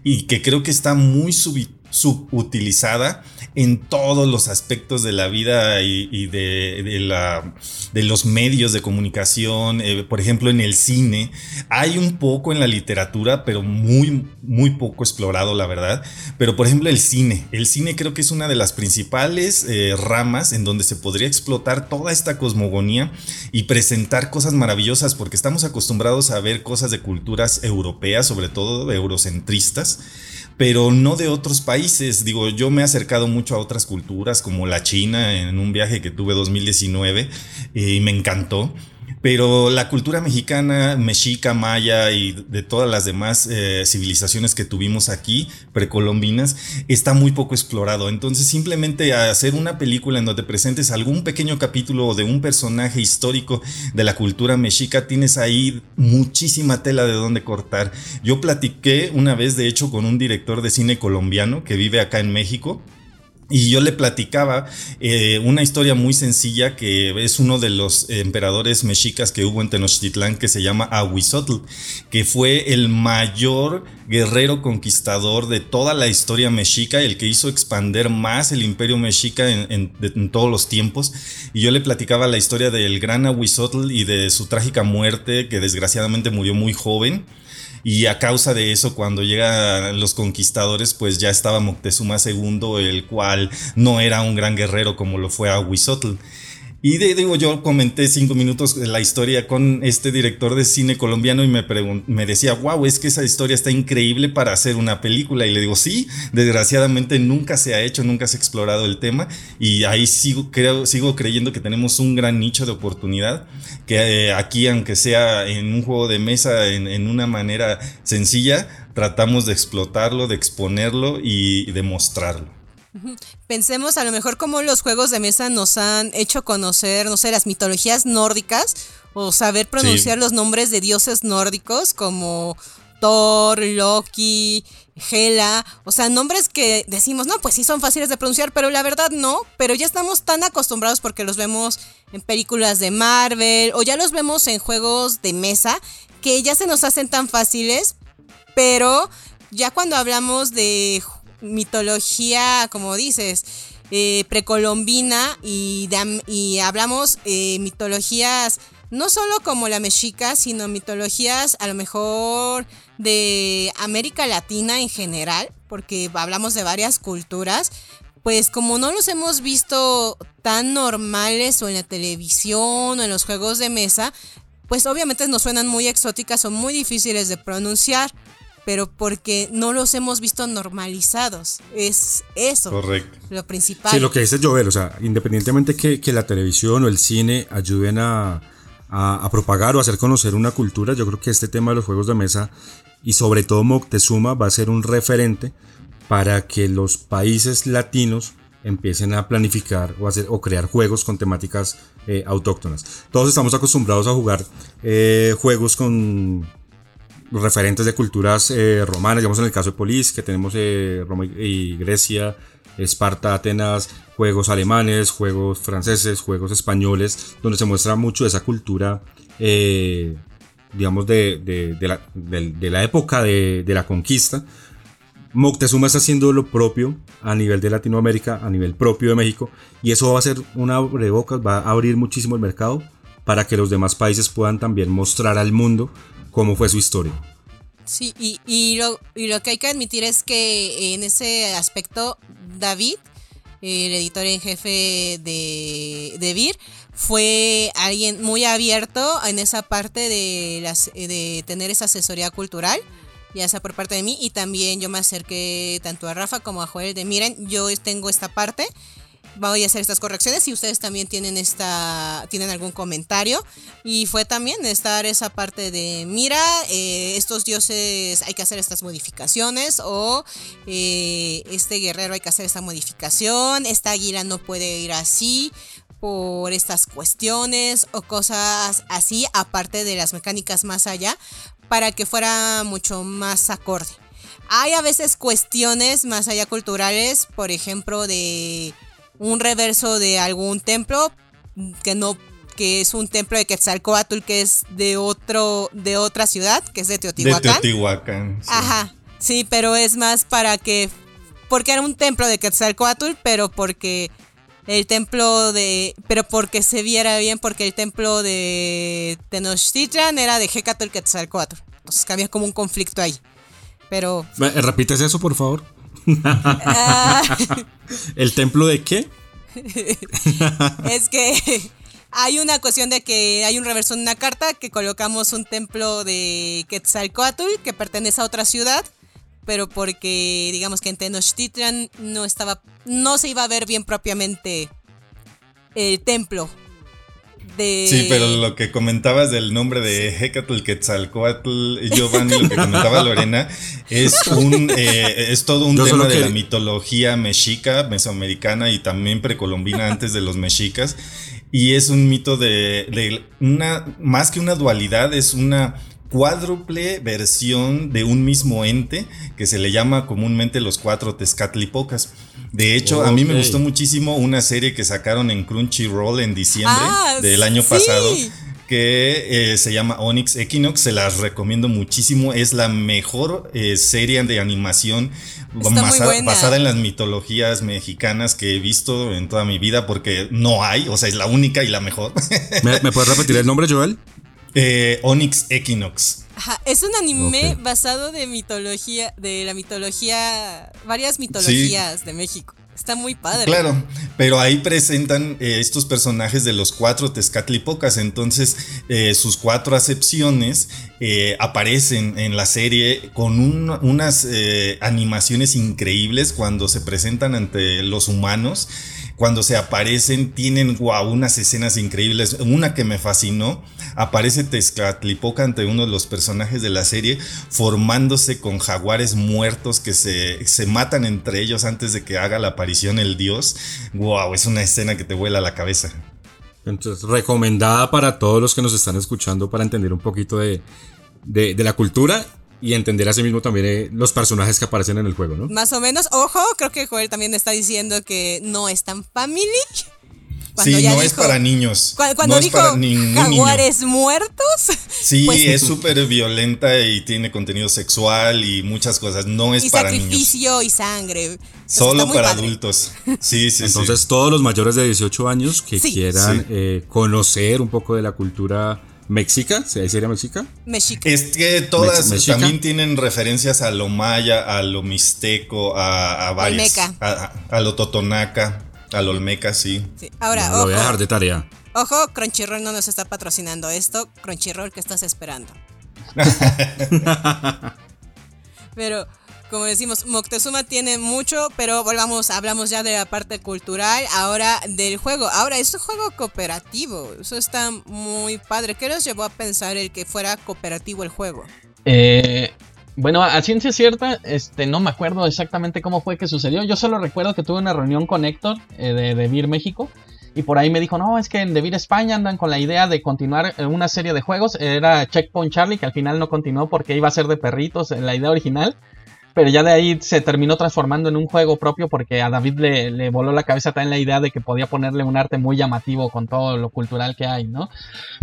y que creo que está muy subutilizada en todos los aspectos de la vida y, de, los medios de comunicación, eh, por ejemplo en el cine, hay un poco en la literatura, pero muy, muy poco explorado, la verdad. Pero por ejemplo el cine, el cine creo que es una de las principales eh, ramas en donde se podría explotar toda esta cosmogonía y presentar cosas maravillosas, porque estamos acostumbrados a ver cosas de culturas europeas, sobre todo eurocentristas pero no de otros países. Digo, yo me he acercado mucho a otras culturas, como la China, en un viaje que tuve 2019, y me encantó. Pero la cultura mexicana, mexica, maya y de todas las demás eh, civilizaciones que tuvimos aquí, precolombinas, está muy poco explorado. Entonces simplemente hacer una película en donde presentes algún pequeño capítulo de un personaje histórico de la cultura mexica, tienes ahí muchísima tela de dónde cortar. Yo platiqué una vez, de hecho, con un director de cine colombiano que vive acá en México y yo le platicaba eh, una historia muy sencilla que es uno de los emperadores mexicas que hubo en Tenochtitlán que se llama Ahuizotl, que fue el mayor guerrero conquistador de toda la historia mexica, el que hizo expander más el imperio mexica en, en todos los tiempos. Y yo le platicaba la historia del gran Ahuizotl y de su trágica muerte, que desgraciadamente murió muy joven. Y a causa de eso, cuando llegan los conquistadores, pues ya estaba Moctezuma II, el cual no era un gran guerrero como lo fue Ahuizotl. Y digo, yo comenté cinco minutos la historia con este director de cine colombiano y me, me decía, wow, es que esa historia está increíble para hacer una película. Y le digo, sí, desgraciadamente nunca se ha hecho, nunca se ha explorado el tema. Y ahí sigo, creo, sigo creyendo que tenemos un gran nicho de oportunidad, que eh, aquí, aunque sea en un juego de mesa, en, en una manera sencilla, tratamos de explotarlo, de exponerlo y de mostrarlo. Pensemos a lo mejor cómo los juegos de mesa nos han hecho conocer, no sé, las mitologías nórdicas o saber pronunciar los nombres de dioses nórdicos como Thor, Loki, Hela, o sea, nombres que decimos, no, pues sí son fáciles de pronunciar, pero la verdad no, pero ya estamos tan acostumbrados porque los vemos en películas de Marvel o ya los vemos en juegos de mesa que ya se nos hacen tan fáciles, pero ya cuando hablamos de mitología, como dices, eh, precolombina y, y hablamos eh, mitologías no solo como la mexica, sino mitologías a lo mejor de América Latina en general, porque hablamos de varias culturas, pues como no los hemos visto tan normales o en la televisión o en los juegos de mesa, pues obviamente nos suenan muy exóticas o muy difíciles de pronunciar pero porque no los hemos visto normalizados. Es eso Correcto. lo principal. Sí, lo que dice Joel, o sea, independientemente que, que la televisión o el cine ayuden a, a, propagar o hacer conocer una cultura, yo creo que este tema de los juegos de mesa y sobre todo Moctezuma va a ser un referente para que los países latinos empiecen a planificar o, hacer, o crear juegos con temáticas eh, autóctonas. Todos estamos acostumbrados a jugar eh, juegos con referentes de culturas eh, romanas, digamos en el caso de Polis, que tenemos eh, Roma y Grecia, Esparta, Atenas, juegos alemanes, juegos franceses, juegos españoles, donde se muestra mucho esa cultura, eh, digamos, de, de, la, época de, la conquista. Moctezuma está haciendo lo propio a nivel de Latinoamérica, a nivel propio de México, y eso va a ser una abrebocas, va a abrir muchísimo el mercado para que los demás países puedan también mostrar al mundo cómo fue su historia. Sí, y, lo, y lo que hay que admitir es que en ese aspecto David, el editor en jefe de, de Vir, fue alguien muy abierto en esa parte de, las, de tener esa asesoría cultural, ya sea por parte de mí, y también yo me acerqué tanto a Rafa como a Joel de, miren, yo tengo esta parte voy a hacer estas correcciones si ustedes también tienen esta tienen algún comentario. Y fue también estar esa parte de mira eh, estos dioses hay que hacer estas modificaciones o eh, este guerrero hay que hacer esta modificación esta águila no puede ir así por estas cuestiones o cosas así aparte de las mecánicas más allá para que fuera mucho más acorde. Hay a veces cuestiones más allá culturales, por ejemplo, de un reverso de algún templo que no que es un templo de Quetzalcoatl que es de otro de otra ciudad, que es de Teotihuacán. De Teotihuacán. Ajá. Sí, pero es más para que porque era un templo de Quetzalcoatl, pero porque el templo de pero porque se viera bien porque el templo de Tenochtitlan era de Hecatl Quetzalcoatl. Entonces había como un conflicto ahí. Pero ¿Repites eso, por favor? ¿El templo de qué? es que hay una cuestión de que hay un reverso en una carta que colocamos un templo de Quetzalcoatl que pertenece a otra ciudad, pero porque digamos que en Tenochtitlan no estaba no se iba a ver bien propiamente el templo Sí, pero lo que comentabas del nombre de Hecatl Quetzalcoatl, Giovanni, lo que comentaba Lorena, es un eh, es todo un tema de la mitología mexica, mesoamericana y también precolombina antes de los mexicas. Y es un mito de, de una, más que una dualidad, es una cuádruple versión de un mismo ente que se le llama comúnmente los cuatro Tezcatlipocas. De hecho, a mí me gustó muchísimo una serie que sacaron en Crunchyroll en diciembre ah, del año pasado que eh, se llama Onyx Equinox, se las recomiendo muchísimo, es la mejor eh, serie de animación basada, en las mitologías mexicanas que he visto en toda mi vida porque no hay, o sea, es la única y la mejor. ¿Me, ¿me puedes repetir el nombre, Joel? Eh, Onyx Equinox. es un anime basado de mitología, de la mitología, varias mitologías de México. Está muy padre. Claro, pero ahí presentan eh, estos personajes de los cuatro Tezcatlipocas. Entonces, eh, sus cuatro acepciones aparecen en la serie con unas animaciones increíbles cuando se presentan ante los humanos cuando se aparecen tienen wow, unas escenas increíbles. Una que me fascinó, aparece Tezcatlipoca ante uno de los personajes de la serie formándose con jaguares muertos que se, se matan entre ellos antes de que haga la aparición el dios. Wow, es una escena que te vuela la cabeza. Entonces, recomendada para todos los que nos están escuchando para entender un poquito de, de, de la cultura y entender así mismo también eh, los personajes que aparecen en el juego, ¿no? Más o menos, ojo, creo que Joel también está diciendo que no es tan family. sí, no es para niños. Cuando, no dijo jaguares muertos. Sí, pues es súper violenta y tiene contenido sexual y muchas cosas. No es para niños. Sacrificio y sangre. Solo para adultos. Sí, sí, Entonces, todos los mayores de 18 años que quieran eh, conocer un poco de la cultura Mexica, ¿ahí sería Mexica? Mexica. Es que todas también tienen referencias a lo maya, a lo mixteco, a, a varias. A, a, lo totonaca, a lo olmeca, sí. Ahora, Lo voy a dejar de tarea. Ojo, Crunchyroll no nos está patrocinando esto. Crunchyroll, ¿qué estás esperando? Pero como decimos, Moctezuma tiene mucho, pero volvamos, hablamos ya de la parte cultural, ahora del juego. Ahora, es un juego cooperativo, eso está muy padre. ¿Qué nos llevó a pensar el que fuera cooperativo el juego? Eh, bueno, a ciencia cierta, este, no me acuerdo exactamente cómo fue que sucedió. Yo solo recuerdo que tuve una reunión con Héctor eh, de, de Vir México. Y por ahí me dijo, no, es que en Devir España andan con la idea de continuar una serie de juegos. Era Checkpoint Charlie, que al final no continuó porque iba a ser de perritos en la idea original pero ya de ahí se terminó transformando en un juego propio porque a David le, voló la cabeza también la idea de que podía ponerle un arte muy llamativo con todo lo cultural que hay, ¿no?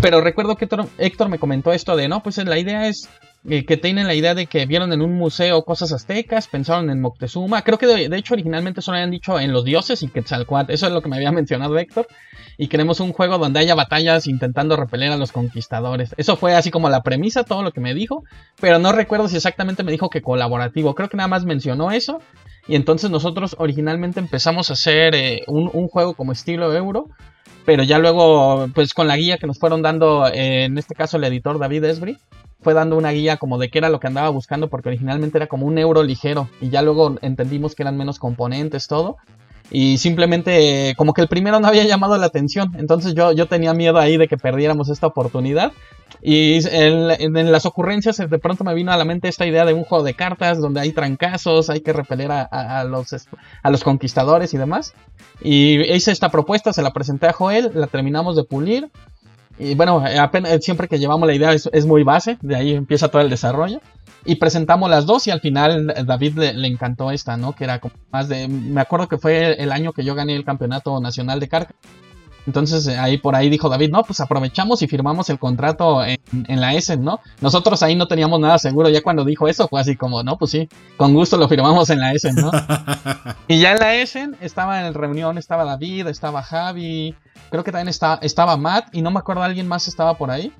Pero recuerdo que Héctor, me comentó esto de, no, pues la idea es eh, que tienen la idea de que vieron en un museo cosas aztecas, pensaron en Moctezuma, creo que de, hecho originalmente solo habían dicho en los dioses y Quetzalcoatl, eso es lo que me había mencionado Héctor, y queremos un juego donde haya batallas intentando repeler a los conquistadores. Eso fue así como la premisa, todo lo que me dijo, pero no recuerdo si exactamente me dijo que colaborativo, creo que nada más mencionó eso. Y entonces nosotros originalmente empezamos a hacer eh, un, juego como estilo euro, pero ya luego, pues con la guía que nos fueron dando, eh, en este caso el editor David Esbri, fue dando una guía como de qué era lo que andaba buscando, porque originalmente era como un euro ligero, y ya luego entendimos que eran menos componentes, todo y simplemente como que el primero no había llamado la atención, entonces yo, yo tenía miedo ahí de que perdiéramos esta oportunidad y en, las ocurrencias de pronto me vino a la mente esta idea de un juego de cartas donde hay trancazos, hay que repeler a, los, a los conquistadores y demás. Y hice esta propuesta, se la presenté a Joel, la terminamos de pulir. Y bueno, apenas, siempre que llevamos la idea es muy base, de ahí empieza todo el desarrollo y presentamos las dos y al final David le, encantó esta, ¿no? Que era como más de... Me acuerdo que fue el año que yo gané el campeonato nacional de carga. Entonces eh, ahí por ahí dijo David, no, pues aprovechamos y firmamos el contrato en, la Essen, ¿no? Nosotros ahí no teníamos nada seguro, ya cuando dijo eso fue así como, no, pues sí, con gusto lo firmamos en la Essen, ¿no? y ya en la Essen estaba en reunión, estaba David, estaba Javi, creo que también estaba, estaba Matt y no me acuerdo, alguien más estaba por ahí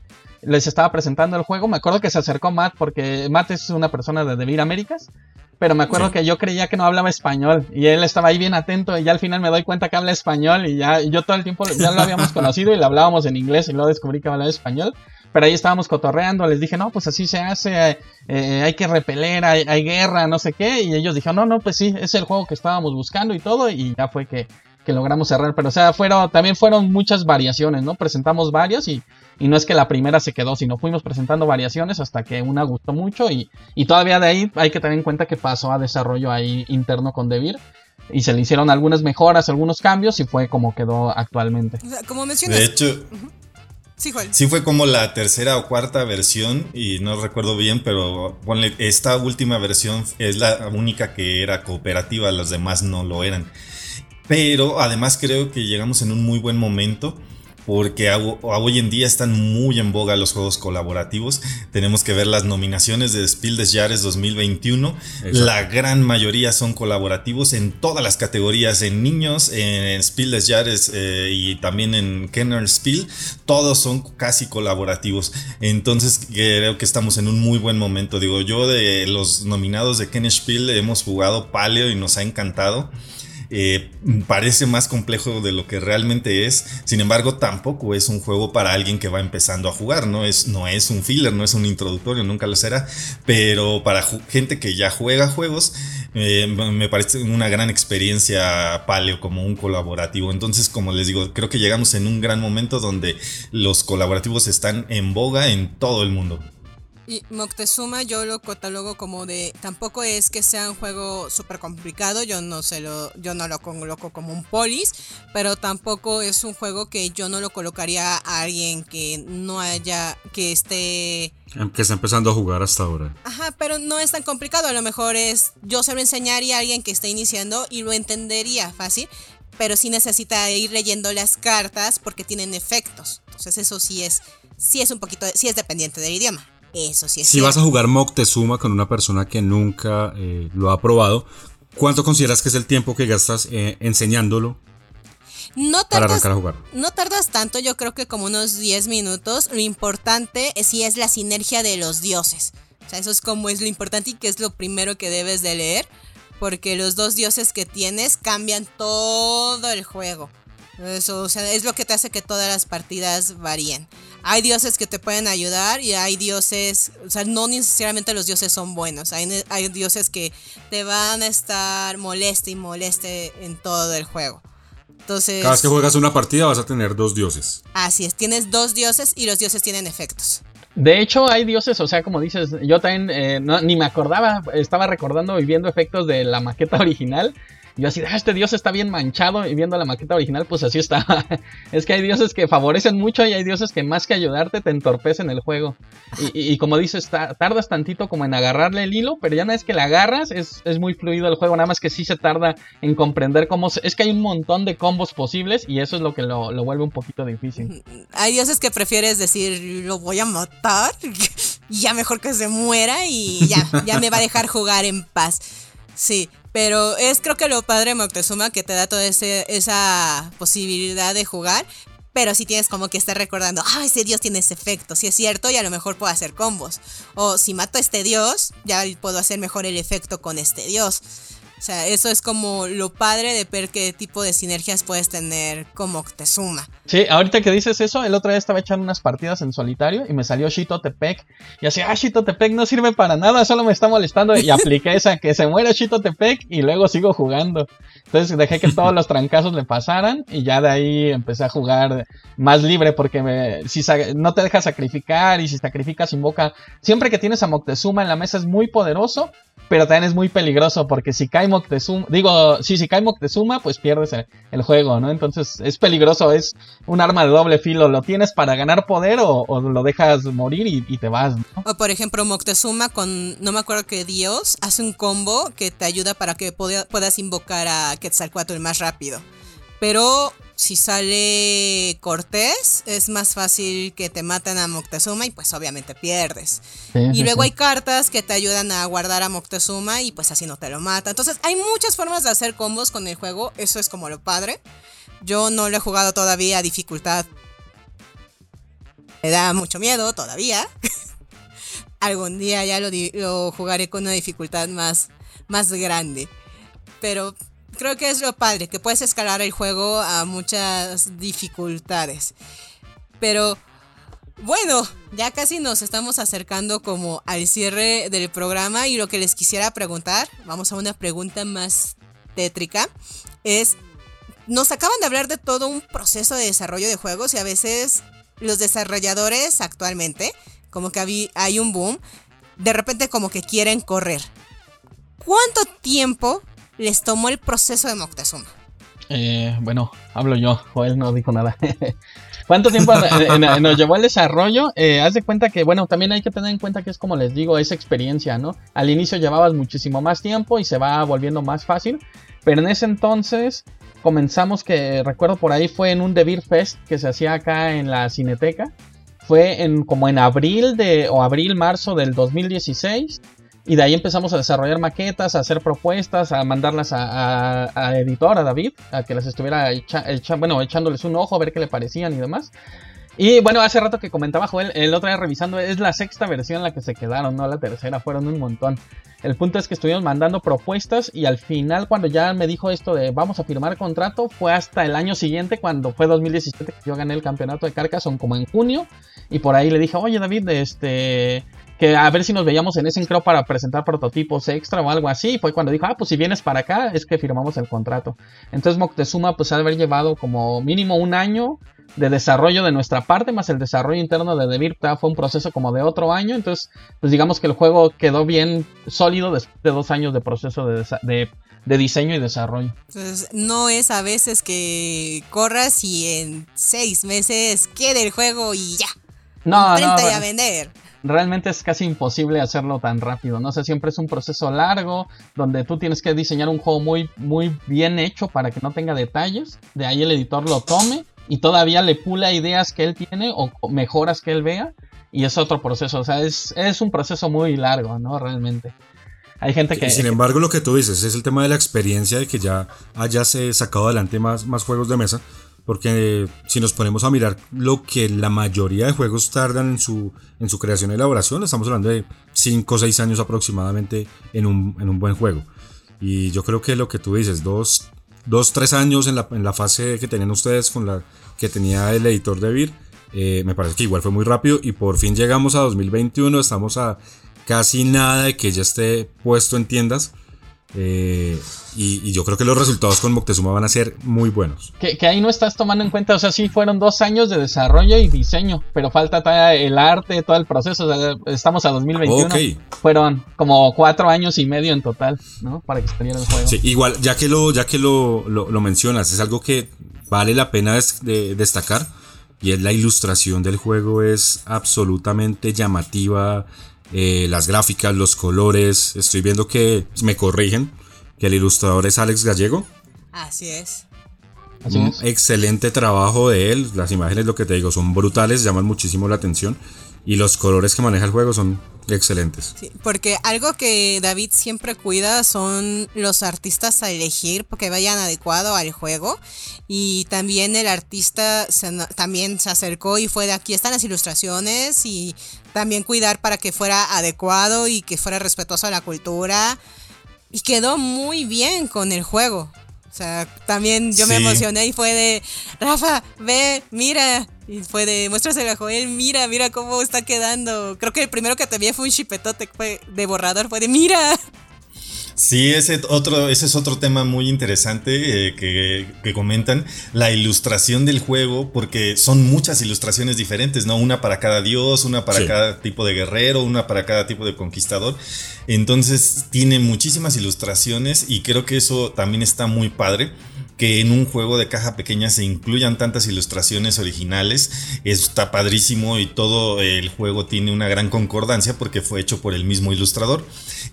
les estaba presentando el juego. Me acuerdo que se acercó Matt porque Matt es una persona de Devir Américas. Pero me acuerdo que yo creía que no hablaba español y él estaba ahí bien atento y ya al final me doy cuenta que habla español y ya yo todo el tiempo ya lo habíamos conocido y le hablábamos en inglés y luego descubrí que hablaba español. Pero ahí estábamos cotorreando, les dije, no, pues así se hace, eh, hay que repeler, hay, hay, guerra, no sé qué. Y ellos dijeron, no, no, pues sí, es el juego que estábamos buscando y todo. Y ya fue que, que logramos cerrar. Pero o sea, fueron, también fueron muchas variaciones, ¿no? Presentamos varios y y no es que la primera se quedó, sino fuimos presentando variaciones hasta que una gustó mucho y, y todavía de ahí hay que tener en cuenta que pasó a desarrollo ahí interno con Devir y se le hicieron algunas mejoras, algunos cambios y fue como quedó actualmente. como mencionas. De hecho, sí, sí, fue como la tercera o cuarta versión y no recuerdo bien, pero ponle, esta última versión es la única que era cooperativa, los demás no lo eran. Pero además creo que llegamos en un muy buen momento porque hoy en día están muy en boga los juegos colaborativos. Tenemos que ver las nominaciones de Spiel des Jahres 2021. La gran mayoría son colaborativos en todas las categorías, en niños, en Spiel des Jahres eh, y también en Kenner Spiel. Todos son casi colaborativos. Entonces creo que estamos en un muy buen momento. Digo, yo de los nominados de Kenner Spiel hemos jugado Paleo y nos ha encantado. Eh, parece más complejo de lo que realmente es. Sin embargo, tampoco es un juego para alguien que va empezando a jugar. No es, no es un filler, no es un introductorio, nunca lo será. Pero para gente que ya juega juegos, eh, me parece una gran experiencia Paleo como un colaborativo. Entonces, como les digo, creo que llegamos en un gran momento donde los colaborativos están en boga en todo el mundo. Y Moctezuma yo lo catalogo como de tampoco es que sea un juego súper complicado, yo no se lo yo no lo coloco como un polis, pero tampoco es un juego que yo no lo colocaría a alguien que no haya que esté que está empezando a jugar hasta ahora. Ajá, pero no es tan complicado, a lo mejor es yo se lo enseñaría a alguien que está iniciando y lo entendería fácil, pero sí necesita ir leyendo las cartas porque tienen efectos. Entonces eso sí es sí es un poquito sí es dependiente del idioma. Eso sí es Si vas a jugar Moctezuma con una persona que nunca eh, lo ha probado, ¿cuánto consideras que es el tiempo que gastas eh, enseñándolo no tardas, para arrancar a jugar? No tardas tanto, yo creo que como unos 10 minutos. Lo importante es si es la sinergia de los dioses. O sea, eso es como es lo importante y que es lo primero que debes de leer. Porque los dos dioses que tienes cambian todo el juego. Eso, o sea, es lo que te hace que todas las partidas varíen. Hay dioses que te pueden ayudar y hay dioses, o sea, no necesariamente los dioses son buenos. Hay, hay dioses que te van a estar moleste y moleste en todo el juego. Entonces, Cada vez que juegas una partida vas a tener dos dioses. Así es, tienes dos dioses y los dioses tienen efectos. De hecho, hay dioses, o sea, como dices, yo también eh, no, ni me acordaba, estaba recordando y viendo efectos de la maqueta original yo así, ah, este dios está bien manchado y viendo la maqueta original, pues así está. es que hay dioses que favorecen mucho y hay dioses que más que ayudarte te entorpecen el juego. Y, como dices, tardas tantito como en agarrarle el hilo, pero ya una vez que la agarras es, muy fluido el juego, nada más que sí se tarda en comprender cómo... es que hay un montón de combos posibles y eso es lo que lo, lo vuelve un poquito difícil. Hay dioses que prefieres decir, lo voy a matar ya mejor que se muera y ya, ya me va a dejar jugar en paz. Sí, pero es creo que lo padre de Moctezuma que te da toda esa posibilidad de jugar. Pero si tienes como que estar recordando, ah, ese dios tiene ese efecto, si es cierto, y a lo mejor puedo hacer combos. O si mato a este dios, ya puedo hacer mejor el efecto con este dios. O sea, eso es como lo padre de ver qué tipo de sinergias puedes tener con Moctezuma. Sí, ahorita que dices eso, el otro día estaba echando unas partidas en solitario y me salió Shito Tepec. Y así, ah, Shito Tepec no sirve para nada, solo me está molestando. Y apliqué esa, que se muera Shito Tepec y luego sigo jugando. Entonces dejé que todos los trancazos le pasaran y ya de ahí empecé a jugar más libre porque no te deja sacrificar y si sacrificas invoca. Siempre que tienes a Moctezuma en la mesa es muy poderoso, pero también es muy peligroso porque si cae Moctezuma, digo, sí, si cae Moctezuma, pues pierdes el, juego, ¿no? Entonces es peligroso, es un arma de doble filo. ¿Lo tienes para ganar poder o, lo dejas morir y, te vas, O por ejemplo, Moctezuma con, no me acuerdo qué dios, hace un combo que te ayuda para que puedas invocar a Quetzalcoatl más rápido. Pero si sale Cortés, es más fácil que te maten a Moctezuma y pues obviamente pierdes. y luego hay cartas que te ayudan a guardar a Moctezuma y pues así no te lo mata. Entonces hay muchas formas de hacer combos con el juego, eso es como lo padre. Yo no lo he jugado todavía a dificultad. Me da mucho miedo todavía. Algún día ya lo, lo, jugaré con una dificultad más, más grande. Pero creo que es lo padre, que puedes escalar el juego a muchas dificultades. Pero bueno, ya casi nos estamos acercando como al cierre del programa y lo que les quisiera preguntar, vamos a una pregunta más tétrica, es, nos acaban de hablar de todo un proceso de desarrollo de juegos y a veces los desarrolladores actualmente, como que hay un boom, de repente como que quieren correr. ¿Cuánto tiempo les tomó el proceso de Moctezuma? Eh, bueno, hablo yo, Joel no dijo nada. ¿Cuánto tiempo nos llevó el desarrollo? Eh, haz de cuenta que, bueno, también hay que tener en cuenta que es como les digo, esa experiencia, ¿no? Al inicio llevabas muchísimo más tiempo y se va volviendo más fácil, pero en ese entonces comenzamos que, recuerdo por ahí, fue en un The Fest que se hacía acá en la Cineteca. Fue en, como en abril de, o abril, marzo del 2016. Y de ahí empezamos a desarrollar maquetas, a hacer propuestas, a mandarlas a, editor, a David, a que las estuviera bueno, echándoles un ojo, a ver qué le parecían y demás. Y bueno, hace rato que comentaba Joel, el otro día revisando, es la sexta versión la que se quedaron, no la tercera, fueron un montón. El punto es que estuvimos mandando propuestas y al final cuando ya me dijo esto de vamos a firmar contrato, fue hasta el año siguiente cuando fue 2017 que yo gané el campeonato de Carcassonne como en junio y por ahí le dije, oye David, este que a ver si nos veíamos en ese Crow para presentar prototipos extra o algo así. Y fue cuando dijo, ah, pues si vienes para acá, es que firmamos el contrato. Entonces Moctezuma, pues ha de haber llevado como mínimo un año de desarrollo de nuestra parte, más el desarrollo interno de Devir fue un proceso como de otro año. Entonces, pues digamos que el juego quedó bien sólido después de dos años de proceso de, diseño y desarrollo. Entonces, no es a veces que corras y en seis meses quede el juego y ya. No, a vender realmente es casi imposible hacerlo tan rápido, ¿no? sé siempre es un proceso largo donde tú tienes que diseñar un juego muy, muy bien hecho para que no tenga detalles, de ahí el editor lo tome y todavía le pula ideas que él tiene o mejoras que él vea y es otro proceso, o sea, es, es un proceso muy largo, ¿no? Realmente. Hay gente que... sin embargo, lo que tú dices es el tema de la experiencia de que ya hayas sacado adelante más, más juegos de mesa porque si nos ponemos a mirar lo que la mayoría de juegos tardan en su, en su creación y elaboración, estamos hablando de 5 o 6 años aproximadamente en un, en un, buen juego. Y yo creo que lo que tú dices, 2, 3 años en la, en la, fase que tenían ustedes con la que tenía el editor de Vir, eh, me parece que igual fue muy rápido y por fin llegamos a 2021, estamos a casi nada de que ya esté puesto en tiendas. Eh, y, yo creo que los resultados con Moctezuma van a ser muy buenos. Que, ahí no estás tomando en cuenta, o sea, sí fueron dos años de desarrollo y diseño, pero falta el arte, todo el proceso. estamos a 2021. Fueron como cuatro años y medio en total, ¿no? Para que se el juego. Sí, igual, ya que lo, ya que lo, mencionas, es algo que vale la pena destacar. Y es la ilustración del juego, es absolutamente llamativa. Eh, las gráficas, los colores. Estoy viendo que me corrigen que el ilustrador es Alex Gallego. Así es. Un excelente trabajo de él. Las imágenes, lo que te digo, son brutales, llaman muchísimo la atención. Y los colores que maneja el juego son excelentes. Sí, porque algo que David siempre cuida son los artistas a elegir porque vayan adecuado al juego. Y también el artista también se acercó y fue de aquí están las ilustraciones y también cuidar para que fuera adecuado y que fuera respetuoso a la cultura. Y quedó muy bien con el juego. O sea, también yo me emocioné y fue de, Rafa, ve, mira. Y fue de, muéstraselo a Joel, mira, mira cómo está quedando. Creo que el primero que te vi fue un chipetote fue de borrador, fue de, mira. Sí, ese, otro, ese es otro tema muy interesante eh, que, comentan, la ilustración del juego, porque son muchas ilustraciones diferentes, ¿no? Una para cada dios, una para cada tipo de guerrero, una para cada tipo de conquistador. Entonces tiene muchísimas ilustraciones y creo que eso también está muy padre que en un juego de caja pequeña se incluyan tantas ilustraciones originales. Está padrísimo y todo el juego tiene una gran concordancia porque fue hecho por el mismo ilustrador.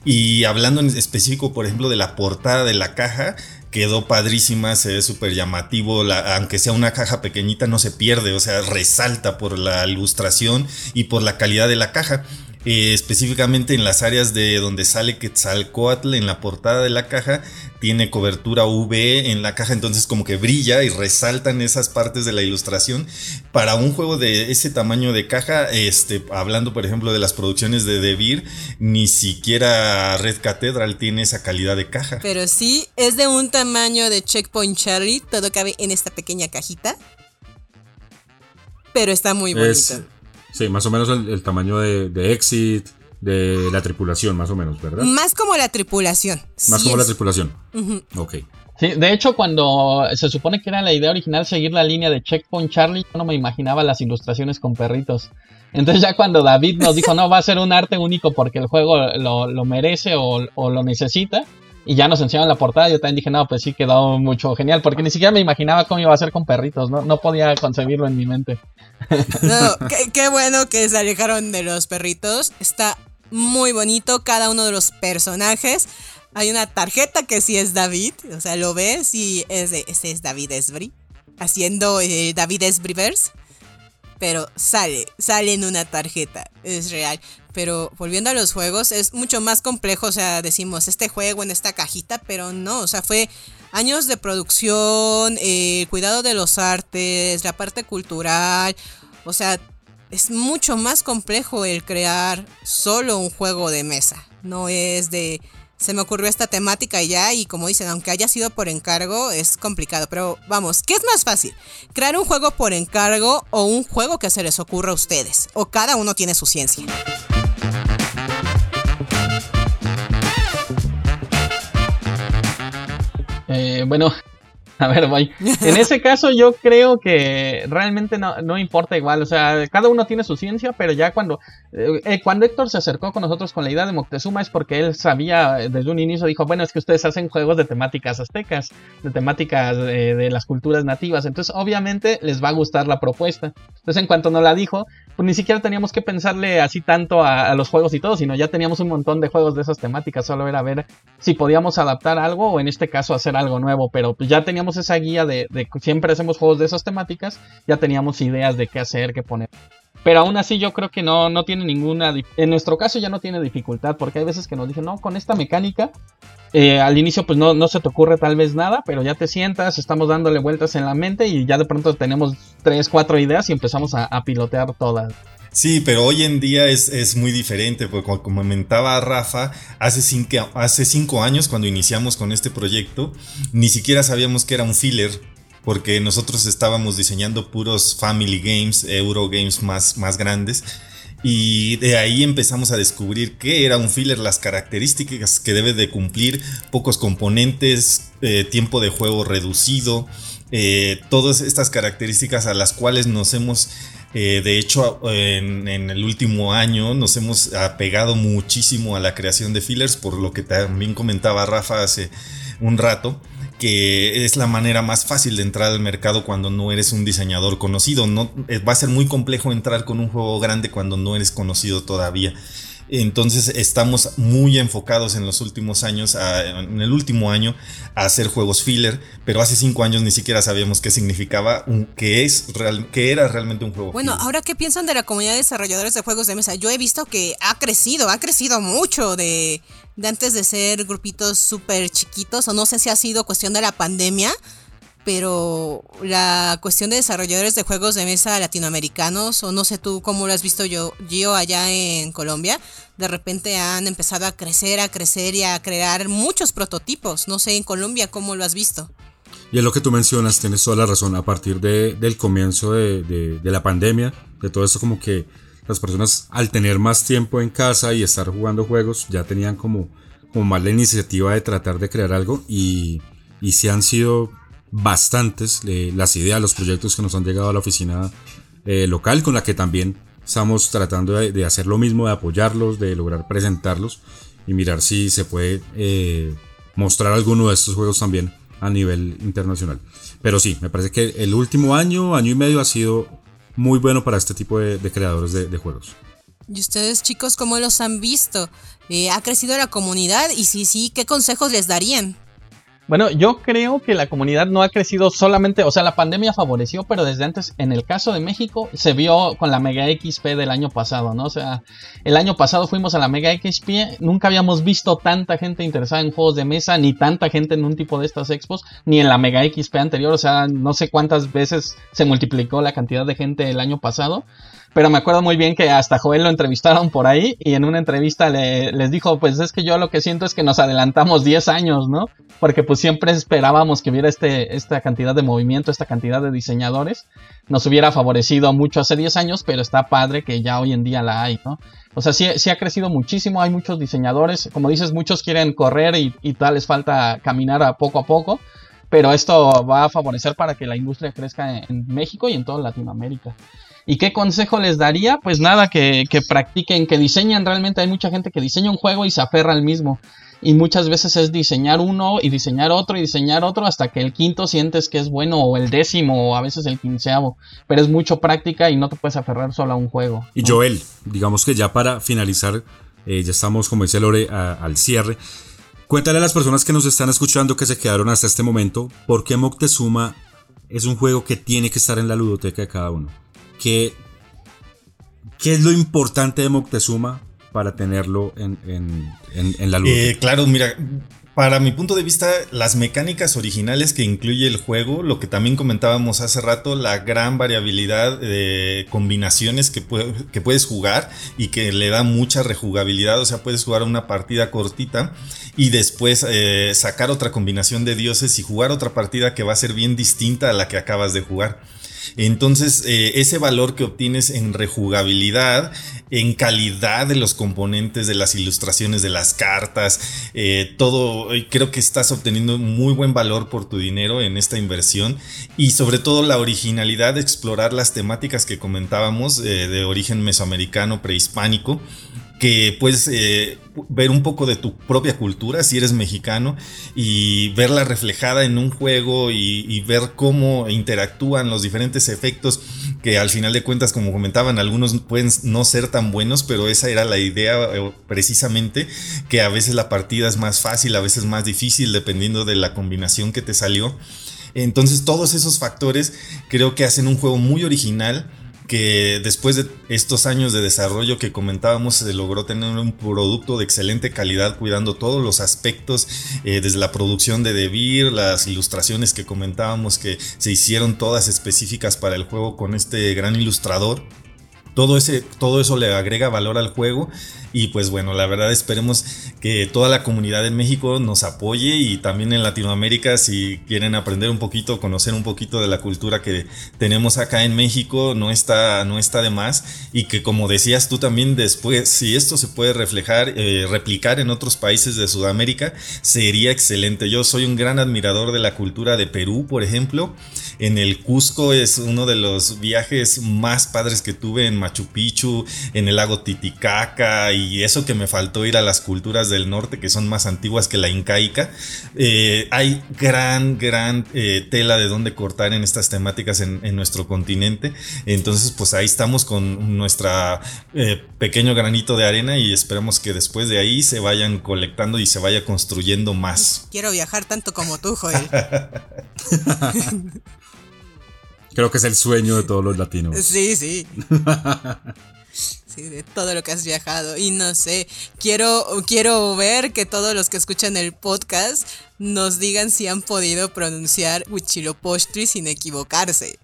Y hablando en específico, por ejemplo, de la portada de la caja, quedó padrísima, se ve súper llamativo, aunque sea una caja pequeñita no se pierde, o sea, resalta por la ilustración y por la calidad de la caja. Eh, específicamente en las áreas de donde sale Quetzalcoatl en la portada de la caja, tiene cobertura UV en la caja, entonces como que brilla y resaltan esas partes de la ilustración. Para un juego de ese tamaño de caja, este, hablando por ejemplo de las producciones de Devir, ni siquiera Red Cathedral tiene esa calidad de caja. Pero sí, es de un tamaño de Checkpoint Charlie, todo cabe en esta pequeña cajita. Pero está muy bonito. Sí, más o menos el, tamaño de, Exit, de la tripulación, más o menos, ¿verdad? Más como la tripulación. Más como la tripulación. Ok. Sí, de hecho, cuando se supone que era la idea original seguir la línea de Checkpoint Charlie, yo no me imaginaba las ilustraciones con perritos. Entonces ya cuando David nos dijo, no, va a ser un arte único porque el juego lo, merece o, o, lo necesita, y ya nos enseñaron la portada, yo también dije, no, pues sí, quedó mucho genial, porque ni siquiera me imaginaba cómo iba a ser con perritos, no, no podía concebirlo en mi mente. No, qué, bueno que se alejaron de los perritos, está muy bonito cada uno de los personajes. Hay una tarjeta que sí es David, o sea, lo ves y es de, es David Esbri, haciendo eh, David Esbriverse pero sale, sale en una tarjeta, es real. Pero volviendo a los juegos, es mucho más complejo, o sea, decimos este juego en esta cajita, pero no, o sea, fue años de producción, eh, cuidado de los artes, la parte cultural. O sea, es mucho más complejo el crear solo un juego de mesa. No es de se me ocurrió esta temática ya y como dicen, aunque haya sido por encargo, es complicado. Pero vamos, ¿qué es más fácil? ¿Crear un juego por encargo o un juego que se les ocurra a ustedes? ¿O cada uno tiene su ciencia? Eh, bueno, A ver, voy. En ese caso yo creo que realmente no, importa igual. O sea, cada uno tiene su ciencia, pero ya cuando, eh, eh, cuando Héctor se acercó con nosotros con la idea de Moctezuma es porque él sabía desde un inicio, dijo, bueno, es que ustedes hacen juegos de temáticas aztecas, de temáticas de, las culturas nativas. Entonces, obviamente les va a gustar la propuesta. Entonces, en cuanto nos la dijo, pues ni siquiera teníamos que pensarle así tanto a, los juegos y todo, sino ya teníamos un montón de juegos de esas temáticas. Solo era ver si podíamos adaptar algo o en este caso hacer algo nuevo. Pero pues ya teníamos esa guía de, siempre hacemos juegos de esas temáticas, ya teníamos ideas de qué hacer, qué poner. Pero aún así yo creo que no, no tiene ninguna... En nuestro caso ya no tiene dificultad, porque hay veces que nos dicen, no, con esta mecánica, eh, al inicio pues no, no se te ocurre tal vez nada, pero ya te sientas, estamos dándole vueltas en la mente y ya de pronto tenemos tres, cuatro ideas y empezamos a pilotear todas. Sí, pero hoy en día es, muy diferente, porque como comentaba Rafa, hace cinco, años cuando iniciamos con este proyecto, ni siquiera sabíamos que era un filler, porque nosotros estábamos diseñando puros family games, Eurogames más, más grandes. Y de ahí empezamos a descubrir qué era un filler, las características que debe de cumplir, pocos componentes, eh, tiempo de juego reducido, eh, todas estas características a las cuales nos hemos eh, de hecho, en, el último año nos hemos apegado muchísimo a la creación de fillers, por lo que también comentaba Rafa hace un rato, que es la manera más fácil de entrar al mercado cuando no eres un diseñador conocido. No, eh, va a ser muy complejo entrar con un juego grande cuando no eres conocido todavía. Entonces estamos muy enfocados en los últimos años, en el último año, a hacer juegos filler, pero hace cinco años ni siquiera sabíamos qué significaba, qué es real, qué era realmente un juego. Bueno, ahora qué piensan de la comunidad de desarrolladores de juegos de mesa. Yo he visto que ha crecido, ha crecido mucho de, de antes de ser grupitos súper chiquitos, o no sé si ha sido cuestión de la pandemia pero la cuestión de desarrolladores de juegos de mesa latinoamericanos, o no sé tú cómo lo has visto yo, yo allá en Colombia, de repente han empezado a crecer, a crecer y a crear muchos prototipos. No sé en Colombia cómo lo has visto. Y es lo que tú mencionas, tienes toda la razón. A partir de, del comienzo de, de, la pandemia, de todo esto, como que las personas al tener más tiempo en casa y estar jugando juegos, ya tenían como, como más la iniciativa de tratar de crear algo y, y se han sido bastantes las ideas, los proyectos que nos han llegado a la oficina eh, local, con la que también estamos tratando de, hacer lo mismo, de apoyarlos, de lograr presentarlos y mirar si se puede eh, mostrar alguno de estos juegos también a nivel internacional. Pero sí, me parece que el último año, año y medio ha sido muy bueno para este tipo de, creadores de, juegos. ¿Y ustedes chicos cómo los han visto? Eh, ¿Ha crecido la comunidad? Y si sí, ¿qué consejos les darían? Bueno, yo creo que la comunidad no ha crecido solamente, o sea, la pandemia favoreció, pero desde antes, en el caso de México, se vio con la Mega XP del año pasado, ¿no? O sea, el año pasado fuimos a la Mega XP, nunca habíamos visto tanta gente interesada en juegos de mesa, ni tanta gente en un tipo de estas expos, ni en la Mega XP anterior, o sea, no sé cuántas veces se multiplicó la cantidad de gente el año pasado. Pero me acuerdo muy bien que hasta Joel lo entrevistaron por ahí y en una entrevista le, les dijo, pues es que yo lo que siento es que nos adelantamos 10 años, ¿no? Porque pues siempre esperábamos que hubiera este, esta cantidad de movimiento, esta cantidad de diseñadores. Nos hubiera favorecido mucho hace 10 años, pero está padre que ya hoy en día la hay, ¿no? O sea, sí, sí ha crecido muchísimo, hay muchos diseñadores, como dices, muchos quieren correr y, y tal, les falta caminar a poco a poco pero esto va a favorecer para que la industria crezca en México y en toda Latinoamérica. ¿Y qué consejo les daría? Pues nada, que, practiquen, que diseñen realmente. Hay mucha gente que diseña un juego y se aferra al mismo. Y muchas veces es diseñar uno y diseñar otro y diseñar otro hasta que el quinto sientes que es bueno o el décimo o a veces el quinceavo. Pero es mucho práctica y no te puedes aferrar solo a un juego. Y Joel, digamos que ya para finalizar, eh, ya estamos, como dice Lore, al cierre. Cuéntale a las personas que nos están escuchando que se quedaron hasta este momento, ¿por qué Moctezuma es un juego que tiene que estar en la ludoteca de cada uno? ¿Qué, qué es lo importante de Moctezuma para tenerlo en, la luz? Eh, claro, mira, para mi punto de vista, las mecánicas originales que incluye el juego, lo que también comentábamos hace rato, la gran variabilidad de combinaciones que, puedes jugar y que le da mucha rejugabilidad, o sea, puedes jugar una partida cortita y después eh, sacar otra combinación de dioses y jugar otra partida que va a ser bien distinta a la que acabas de jugar. Entonces, eh, ese valor que obtienes en rejugabilidad, en calidad de los componentes, de las ilustraciones, de las cartas, eh, todo, creo que estás obteniendo muy buen valor por tu dinero en esta inversión y sobre todo la originalidad de explorar las temáticas que comentábamos eh, de origen mesoamericano, prehispánico que puedes eh, ver un poco de tu propia cultura si eres mexicano y verla reflejada en un juego y, ver cómo interactúan los diferentes efectos que al final de cuentas como comentaban algunos pueden no ser tan buenos pero esa era la idea eh, precisamente que a veces la partida es más fácil a veces más difícil dependiendo de la combinación que te salió. Entonces todos esos factores creo que hacen un juego muy original que después de estos años de desarrollo que comentábamos se logró tener un producto de excelente calidad cuidando todos los aspectos eh, desde la producción de Devir, las ilustraciones que comentábamos que se hicieron todas específicas para el juego con este gran ilustrador todo, ese, todo eso le agrega valor al juego y pues bueno, la verdad esperemos que toda la comunidad en México nos apoye y también en Latinoamérica si quieren aprender un poquito, conocer un poquito de la cultura que tenemos acá en México, no está, no está de más y que como decías tú también después, si esto se puede reflejar, eh, replicar en otros países de Sudamérica, sería excelente. Yo soy un gran admirador de la cultura de Perú, por ejemplo. En el Cusco es uno de los viajes más padres que tuve en Machu Picchu, en el lago Titicaca y eso que me faltó ir a las culturas del norte que son más antiguas que la incaica. Eh, hay gran, gran eh, tela de donde cortar en estas temáticas en, nuestro continente. Entonces, pues ahí estamos con nuestra eh, pequeño granito de arena y esperamos que después de ahí se vayan colectando y se vaya construyendo más. Quiero viajar tanto como tú, Joel. Creo que es el sueño de todos los latinos. Sí, sí. Sí, de todo lo que has viajado. Y no sé, quiero, quiero ver que todos los que escuchan el podcast nos digan si han podido pronunciar Huitzilopochtli sin equivocarse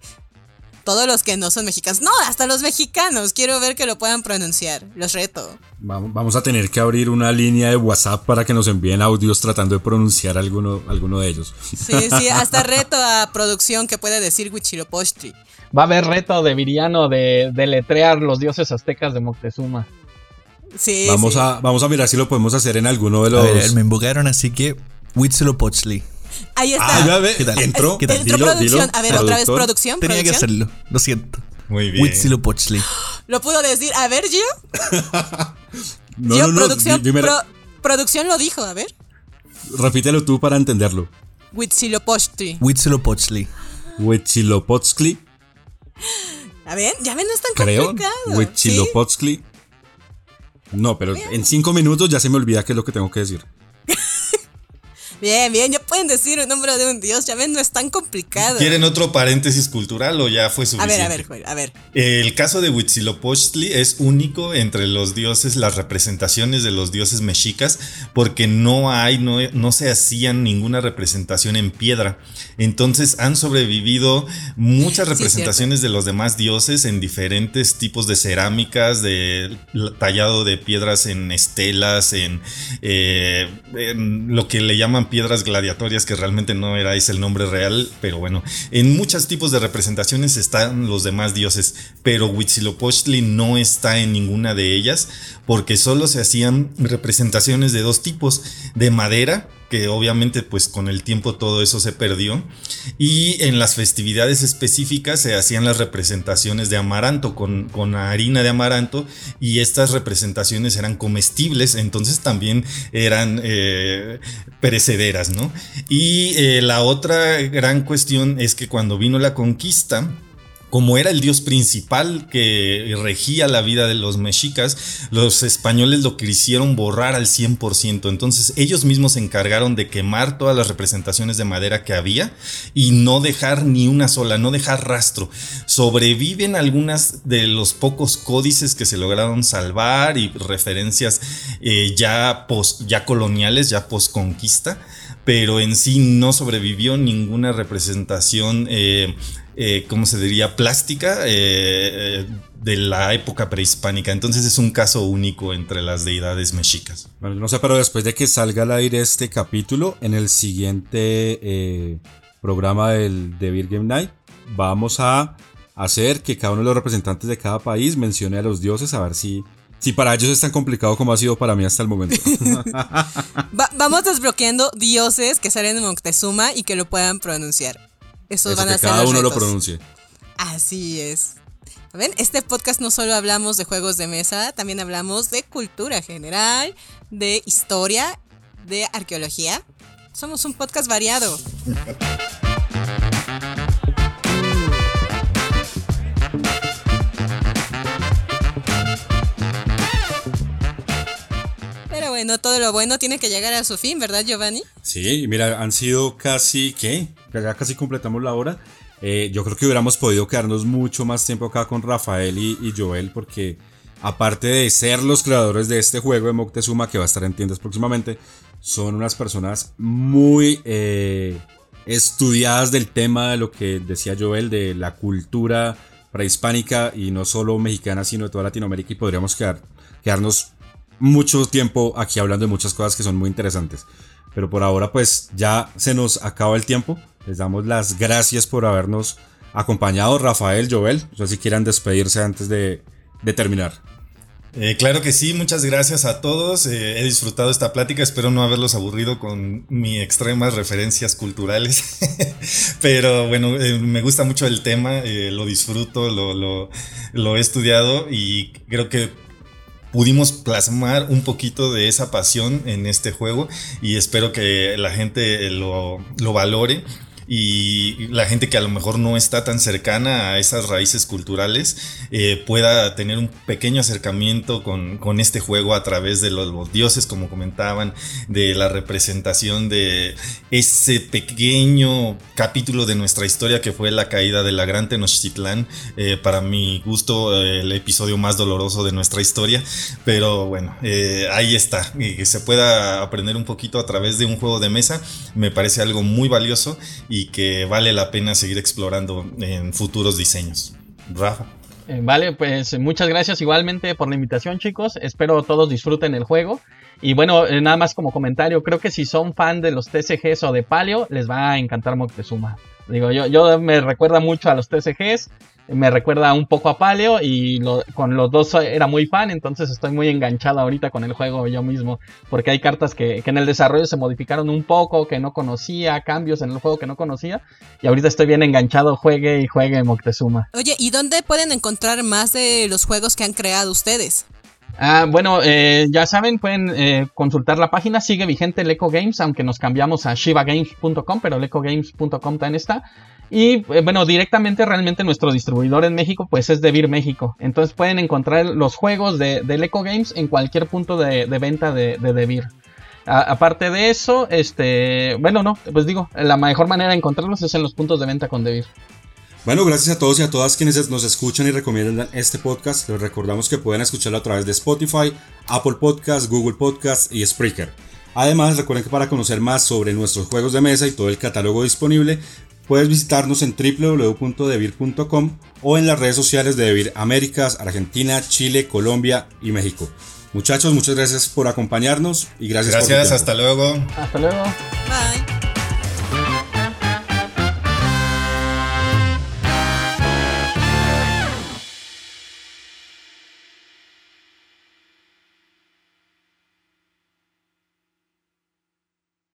todos los que no son mexicanos. No, hasta los mexicanos. Quiero ver que lo puedan pronunciar. Los reto. Vamos a tener que abrir una línea de WhatsApp para que nos envíen audios tratando de pronunciar alguno, alguno de ellos. Sí, sí, hasta reto a producción que puede decir Huichilopochtli. Va a haber reto de Viriano de, de letrear los dioses aztecas de Moctezuma. Sí, vamos, A, vamos a mirar si lo podemos hacer en alguno de los. A ver, me invocaron, así que Huitzilopochtli. Ahí está. Ah, ¿Qué tal? Entró. ¿Qué tal? producción. a ver, otra vez producción. Tenía que hacerlo. Lo siento. Muy bien. Huitzilopochtli. ¿Lo pudo decir? A ver, Gio. no, no, no, producción, producción lo dijo, a ver. Repítelo tú para entenderlo. Huitzilopochtli. Huitzilopochtli. Huitzilopochtli. A ver, ya ven, no es tan Creo. complicado. Huitzilopochtli. No, pero en cinco minutos ya se me olvida qué es lo que tengo que decir. Bien, bien, ya pueden decir el nombre de un dios, ya ven, no es tan complicado. ¿Quieren otro paréntesis cultural o ya fue suficiente? A ver, a ver, a ver. El caso de Huitzilopochtli es único entre los dioses, las representaciones de los dioses mexicas, porque no hay, no, no se hacían ninguna representación en piedra. Entonces han sobrevivido muchas representaciones de los demás dioses en diferentes tipos de cerámicas, de tallado de piedras en estelas, en, eh, en lo que le llaman piedras gladiatorias, que realmente no era ese el nombre real, pero bueno, en muchos tipos de representaciones están los demás dioses, pero Huitzilopochtli no está en ninguna de ellas, porque solo se hacían representaciones de dos tipos, de madera, que obviamente pues con el tiempo todo eso se perdió. Y en las festividades específicas se hacían las representaciones de amaranto con, con harina de amaranto y estas representaciones eran comestibles, entonces también eran eh, perecederas, ¿no? Y eh, la otra gran cuestión es que cuando vino la conquista, como era el dios principal que regía la vida de los mexicas, los españoles lo quisieron borrar al 100%. Entonces ellos mismos se encargaron de quemar todas las representaciones de madera que había y no dejar ni una sola, no dejar rastro. Sobreviven algunas de los pocos códices que se lograron salvar y referencias eh, ya, post, ya coloniales, ya post-conquista pero en sí no sobrevivió ninguna representación eh, eh, ¿cómo se diría?, plástica eh, eh, de la época prehispánica. Entonces es un caso único entre las deidades mexicas. Bueno, no sé, pero después de que salga al aire este capítulo, en el siguiente programa del de Game Night, vamos a hacer que cada uno de los representantes de cada país mencione a los dioses a ver si si para ellos es tan complicado como ha sido para mí hasta el momento. vamos desbloqueando dioses que salen de Moctezuma y que lo puedan pronunciar. Esos van a ser cada uno lo pronuncie. Así es. ¿Ven? Este podcast no solo hablamos de juegos de mesa, también hablamos de cultura general, de historia, de arqueología. Somos un podcast variado. Bueno, todo lo bueno tiene que llegar a su fin, ¿verdad, Giovanni? Sí, mira, han sido casi, ¿qué? ya casi completamos la hora. Eh, yo creo que hubiéramos podido quedarnos mucho más tiempo acá con Rafael y, Joel porque aparte de ser los creadores de este juego de Moctezuma que va a estar en tiendas próximamente, son unas personas muy eh, estudiadas del tema de lo que decía Joel, de la cultura prehispánica y no solo mexicana, sino de toda Latinoamérica y podríamos quedar, quedarnos mucho tiempo aquí hablando de muchas cosas que son muy interesantes. Pero por ahora pues ya se nos acaba el tiempo. Les damos las gracias por habernos acompañado, Rafael, Joel. No sé si quieran despedirse antes de, terminar. Eh, claro que sí, muchas gracias a todos. Eh, he disfrutado esta plática, espero no haberlos aburrido con mis extremas referencias culturales. Pero bueno, eh, me gusta mucho el tema, lo disfruto, lo, lo he estudiado y creo que pudimos plasmar un poquito de esa pasión en este juego y espero que la gente lo, lo valore y la gente que a lo mejor no está tan cercana a esas raíces culturales eh, pueda tener un pequeño acercamiento con, este juego a través de los, dioses, como comentaban, de la representación de ese pequeño capítulo de nuestra historia que fue la caída de la gran Tenochtitlán, eh, para mi gusto el episodio más doloroso de nuestra historia, pero bueno, eh, ahí está, que se pueda aprender un poquito a través de un juego de mesa, me parece algo muy valioso. Y y que vale la pena seguir explorando en futuros diseños. Rafa. Eh, vale, pues muchas gracias igualmente por la invitación chicos, espero todos disfruten el juego. Y bueno, eh, nada más como comentario, creo que si son fan de los TCGs o de Paleo, les va a encantar Moctezuma. Digo, yo, yo me recuerda mucho a los TCGs, me recuerda un poco a Paleo y con los dos era muy fan, entonces estoy muy enganchado ahorita con el juego yo mismo, porque hay cartas que, en el desarrollo se modificaron un poco, que no conocía, cambios en el juego que no conocía, y ahorita estoy bien enganchado, juegue y juegue Moctezuma. Oye, ¿y dónde pueden encontrar más de los juegos que han creado ustedes? Ah, bueno, eh, ya saben, pueden eh, consultar la página, sigue vigente Leco Games, aunque nos cambiamos a shivagames.com, pero lecogames.com también está. Y eh, bueno, directamente realmente nuestro distribuidor en México pues es Devir México. Entonces pueden encontrar los juegos de, de Leco Games en cualquier punto de, venta de, de Devir. aparte de eso, este, bueno, no, pues digo, la mejor manera de encontrarlos es en los puntos de venta con Devir. Bueno, gracias a todos y a todas quienes nos escuchan y recomiendan este podcast. Les recordamos que pueden escucharlo a través de Spotify, Apple Podcasts, Google Podcasts y Spreaker. Además, recuerden que para conocer más sobre nuestros juegos de mesa y todo el catálogo disponible, Puedes visitarnos en www.devir.com o en las redes sociales de Devir Américas, Argentina, Chile, Colombia y México. Muchachos, muchas gracias por acompañarnos y gracias, gracias, hasta luego. Hasta luego. Bye.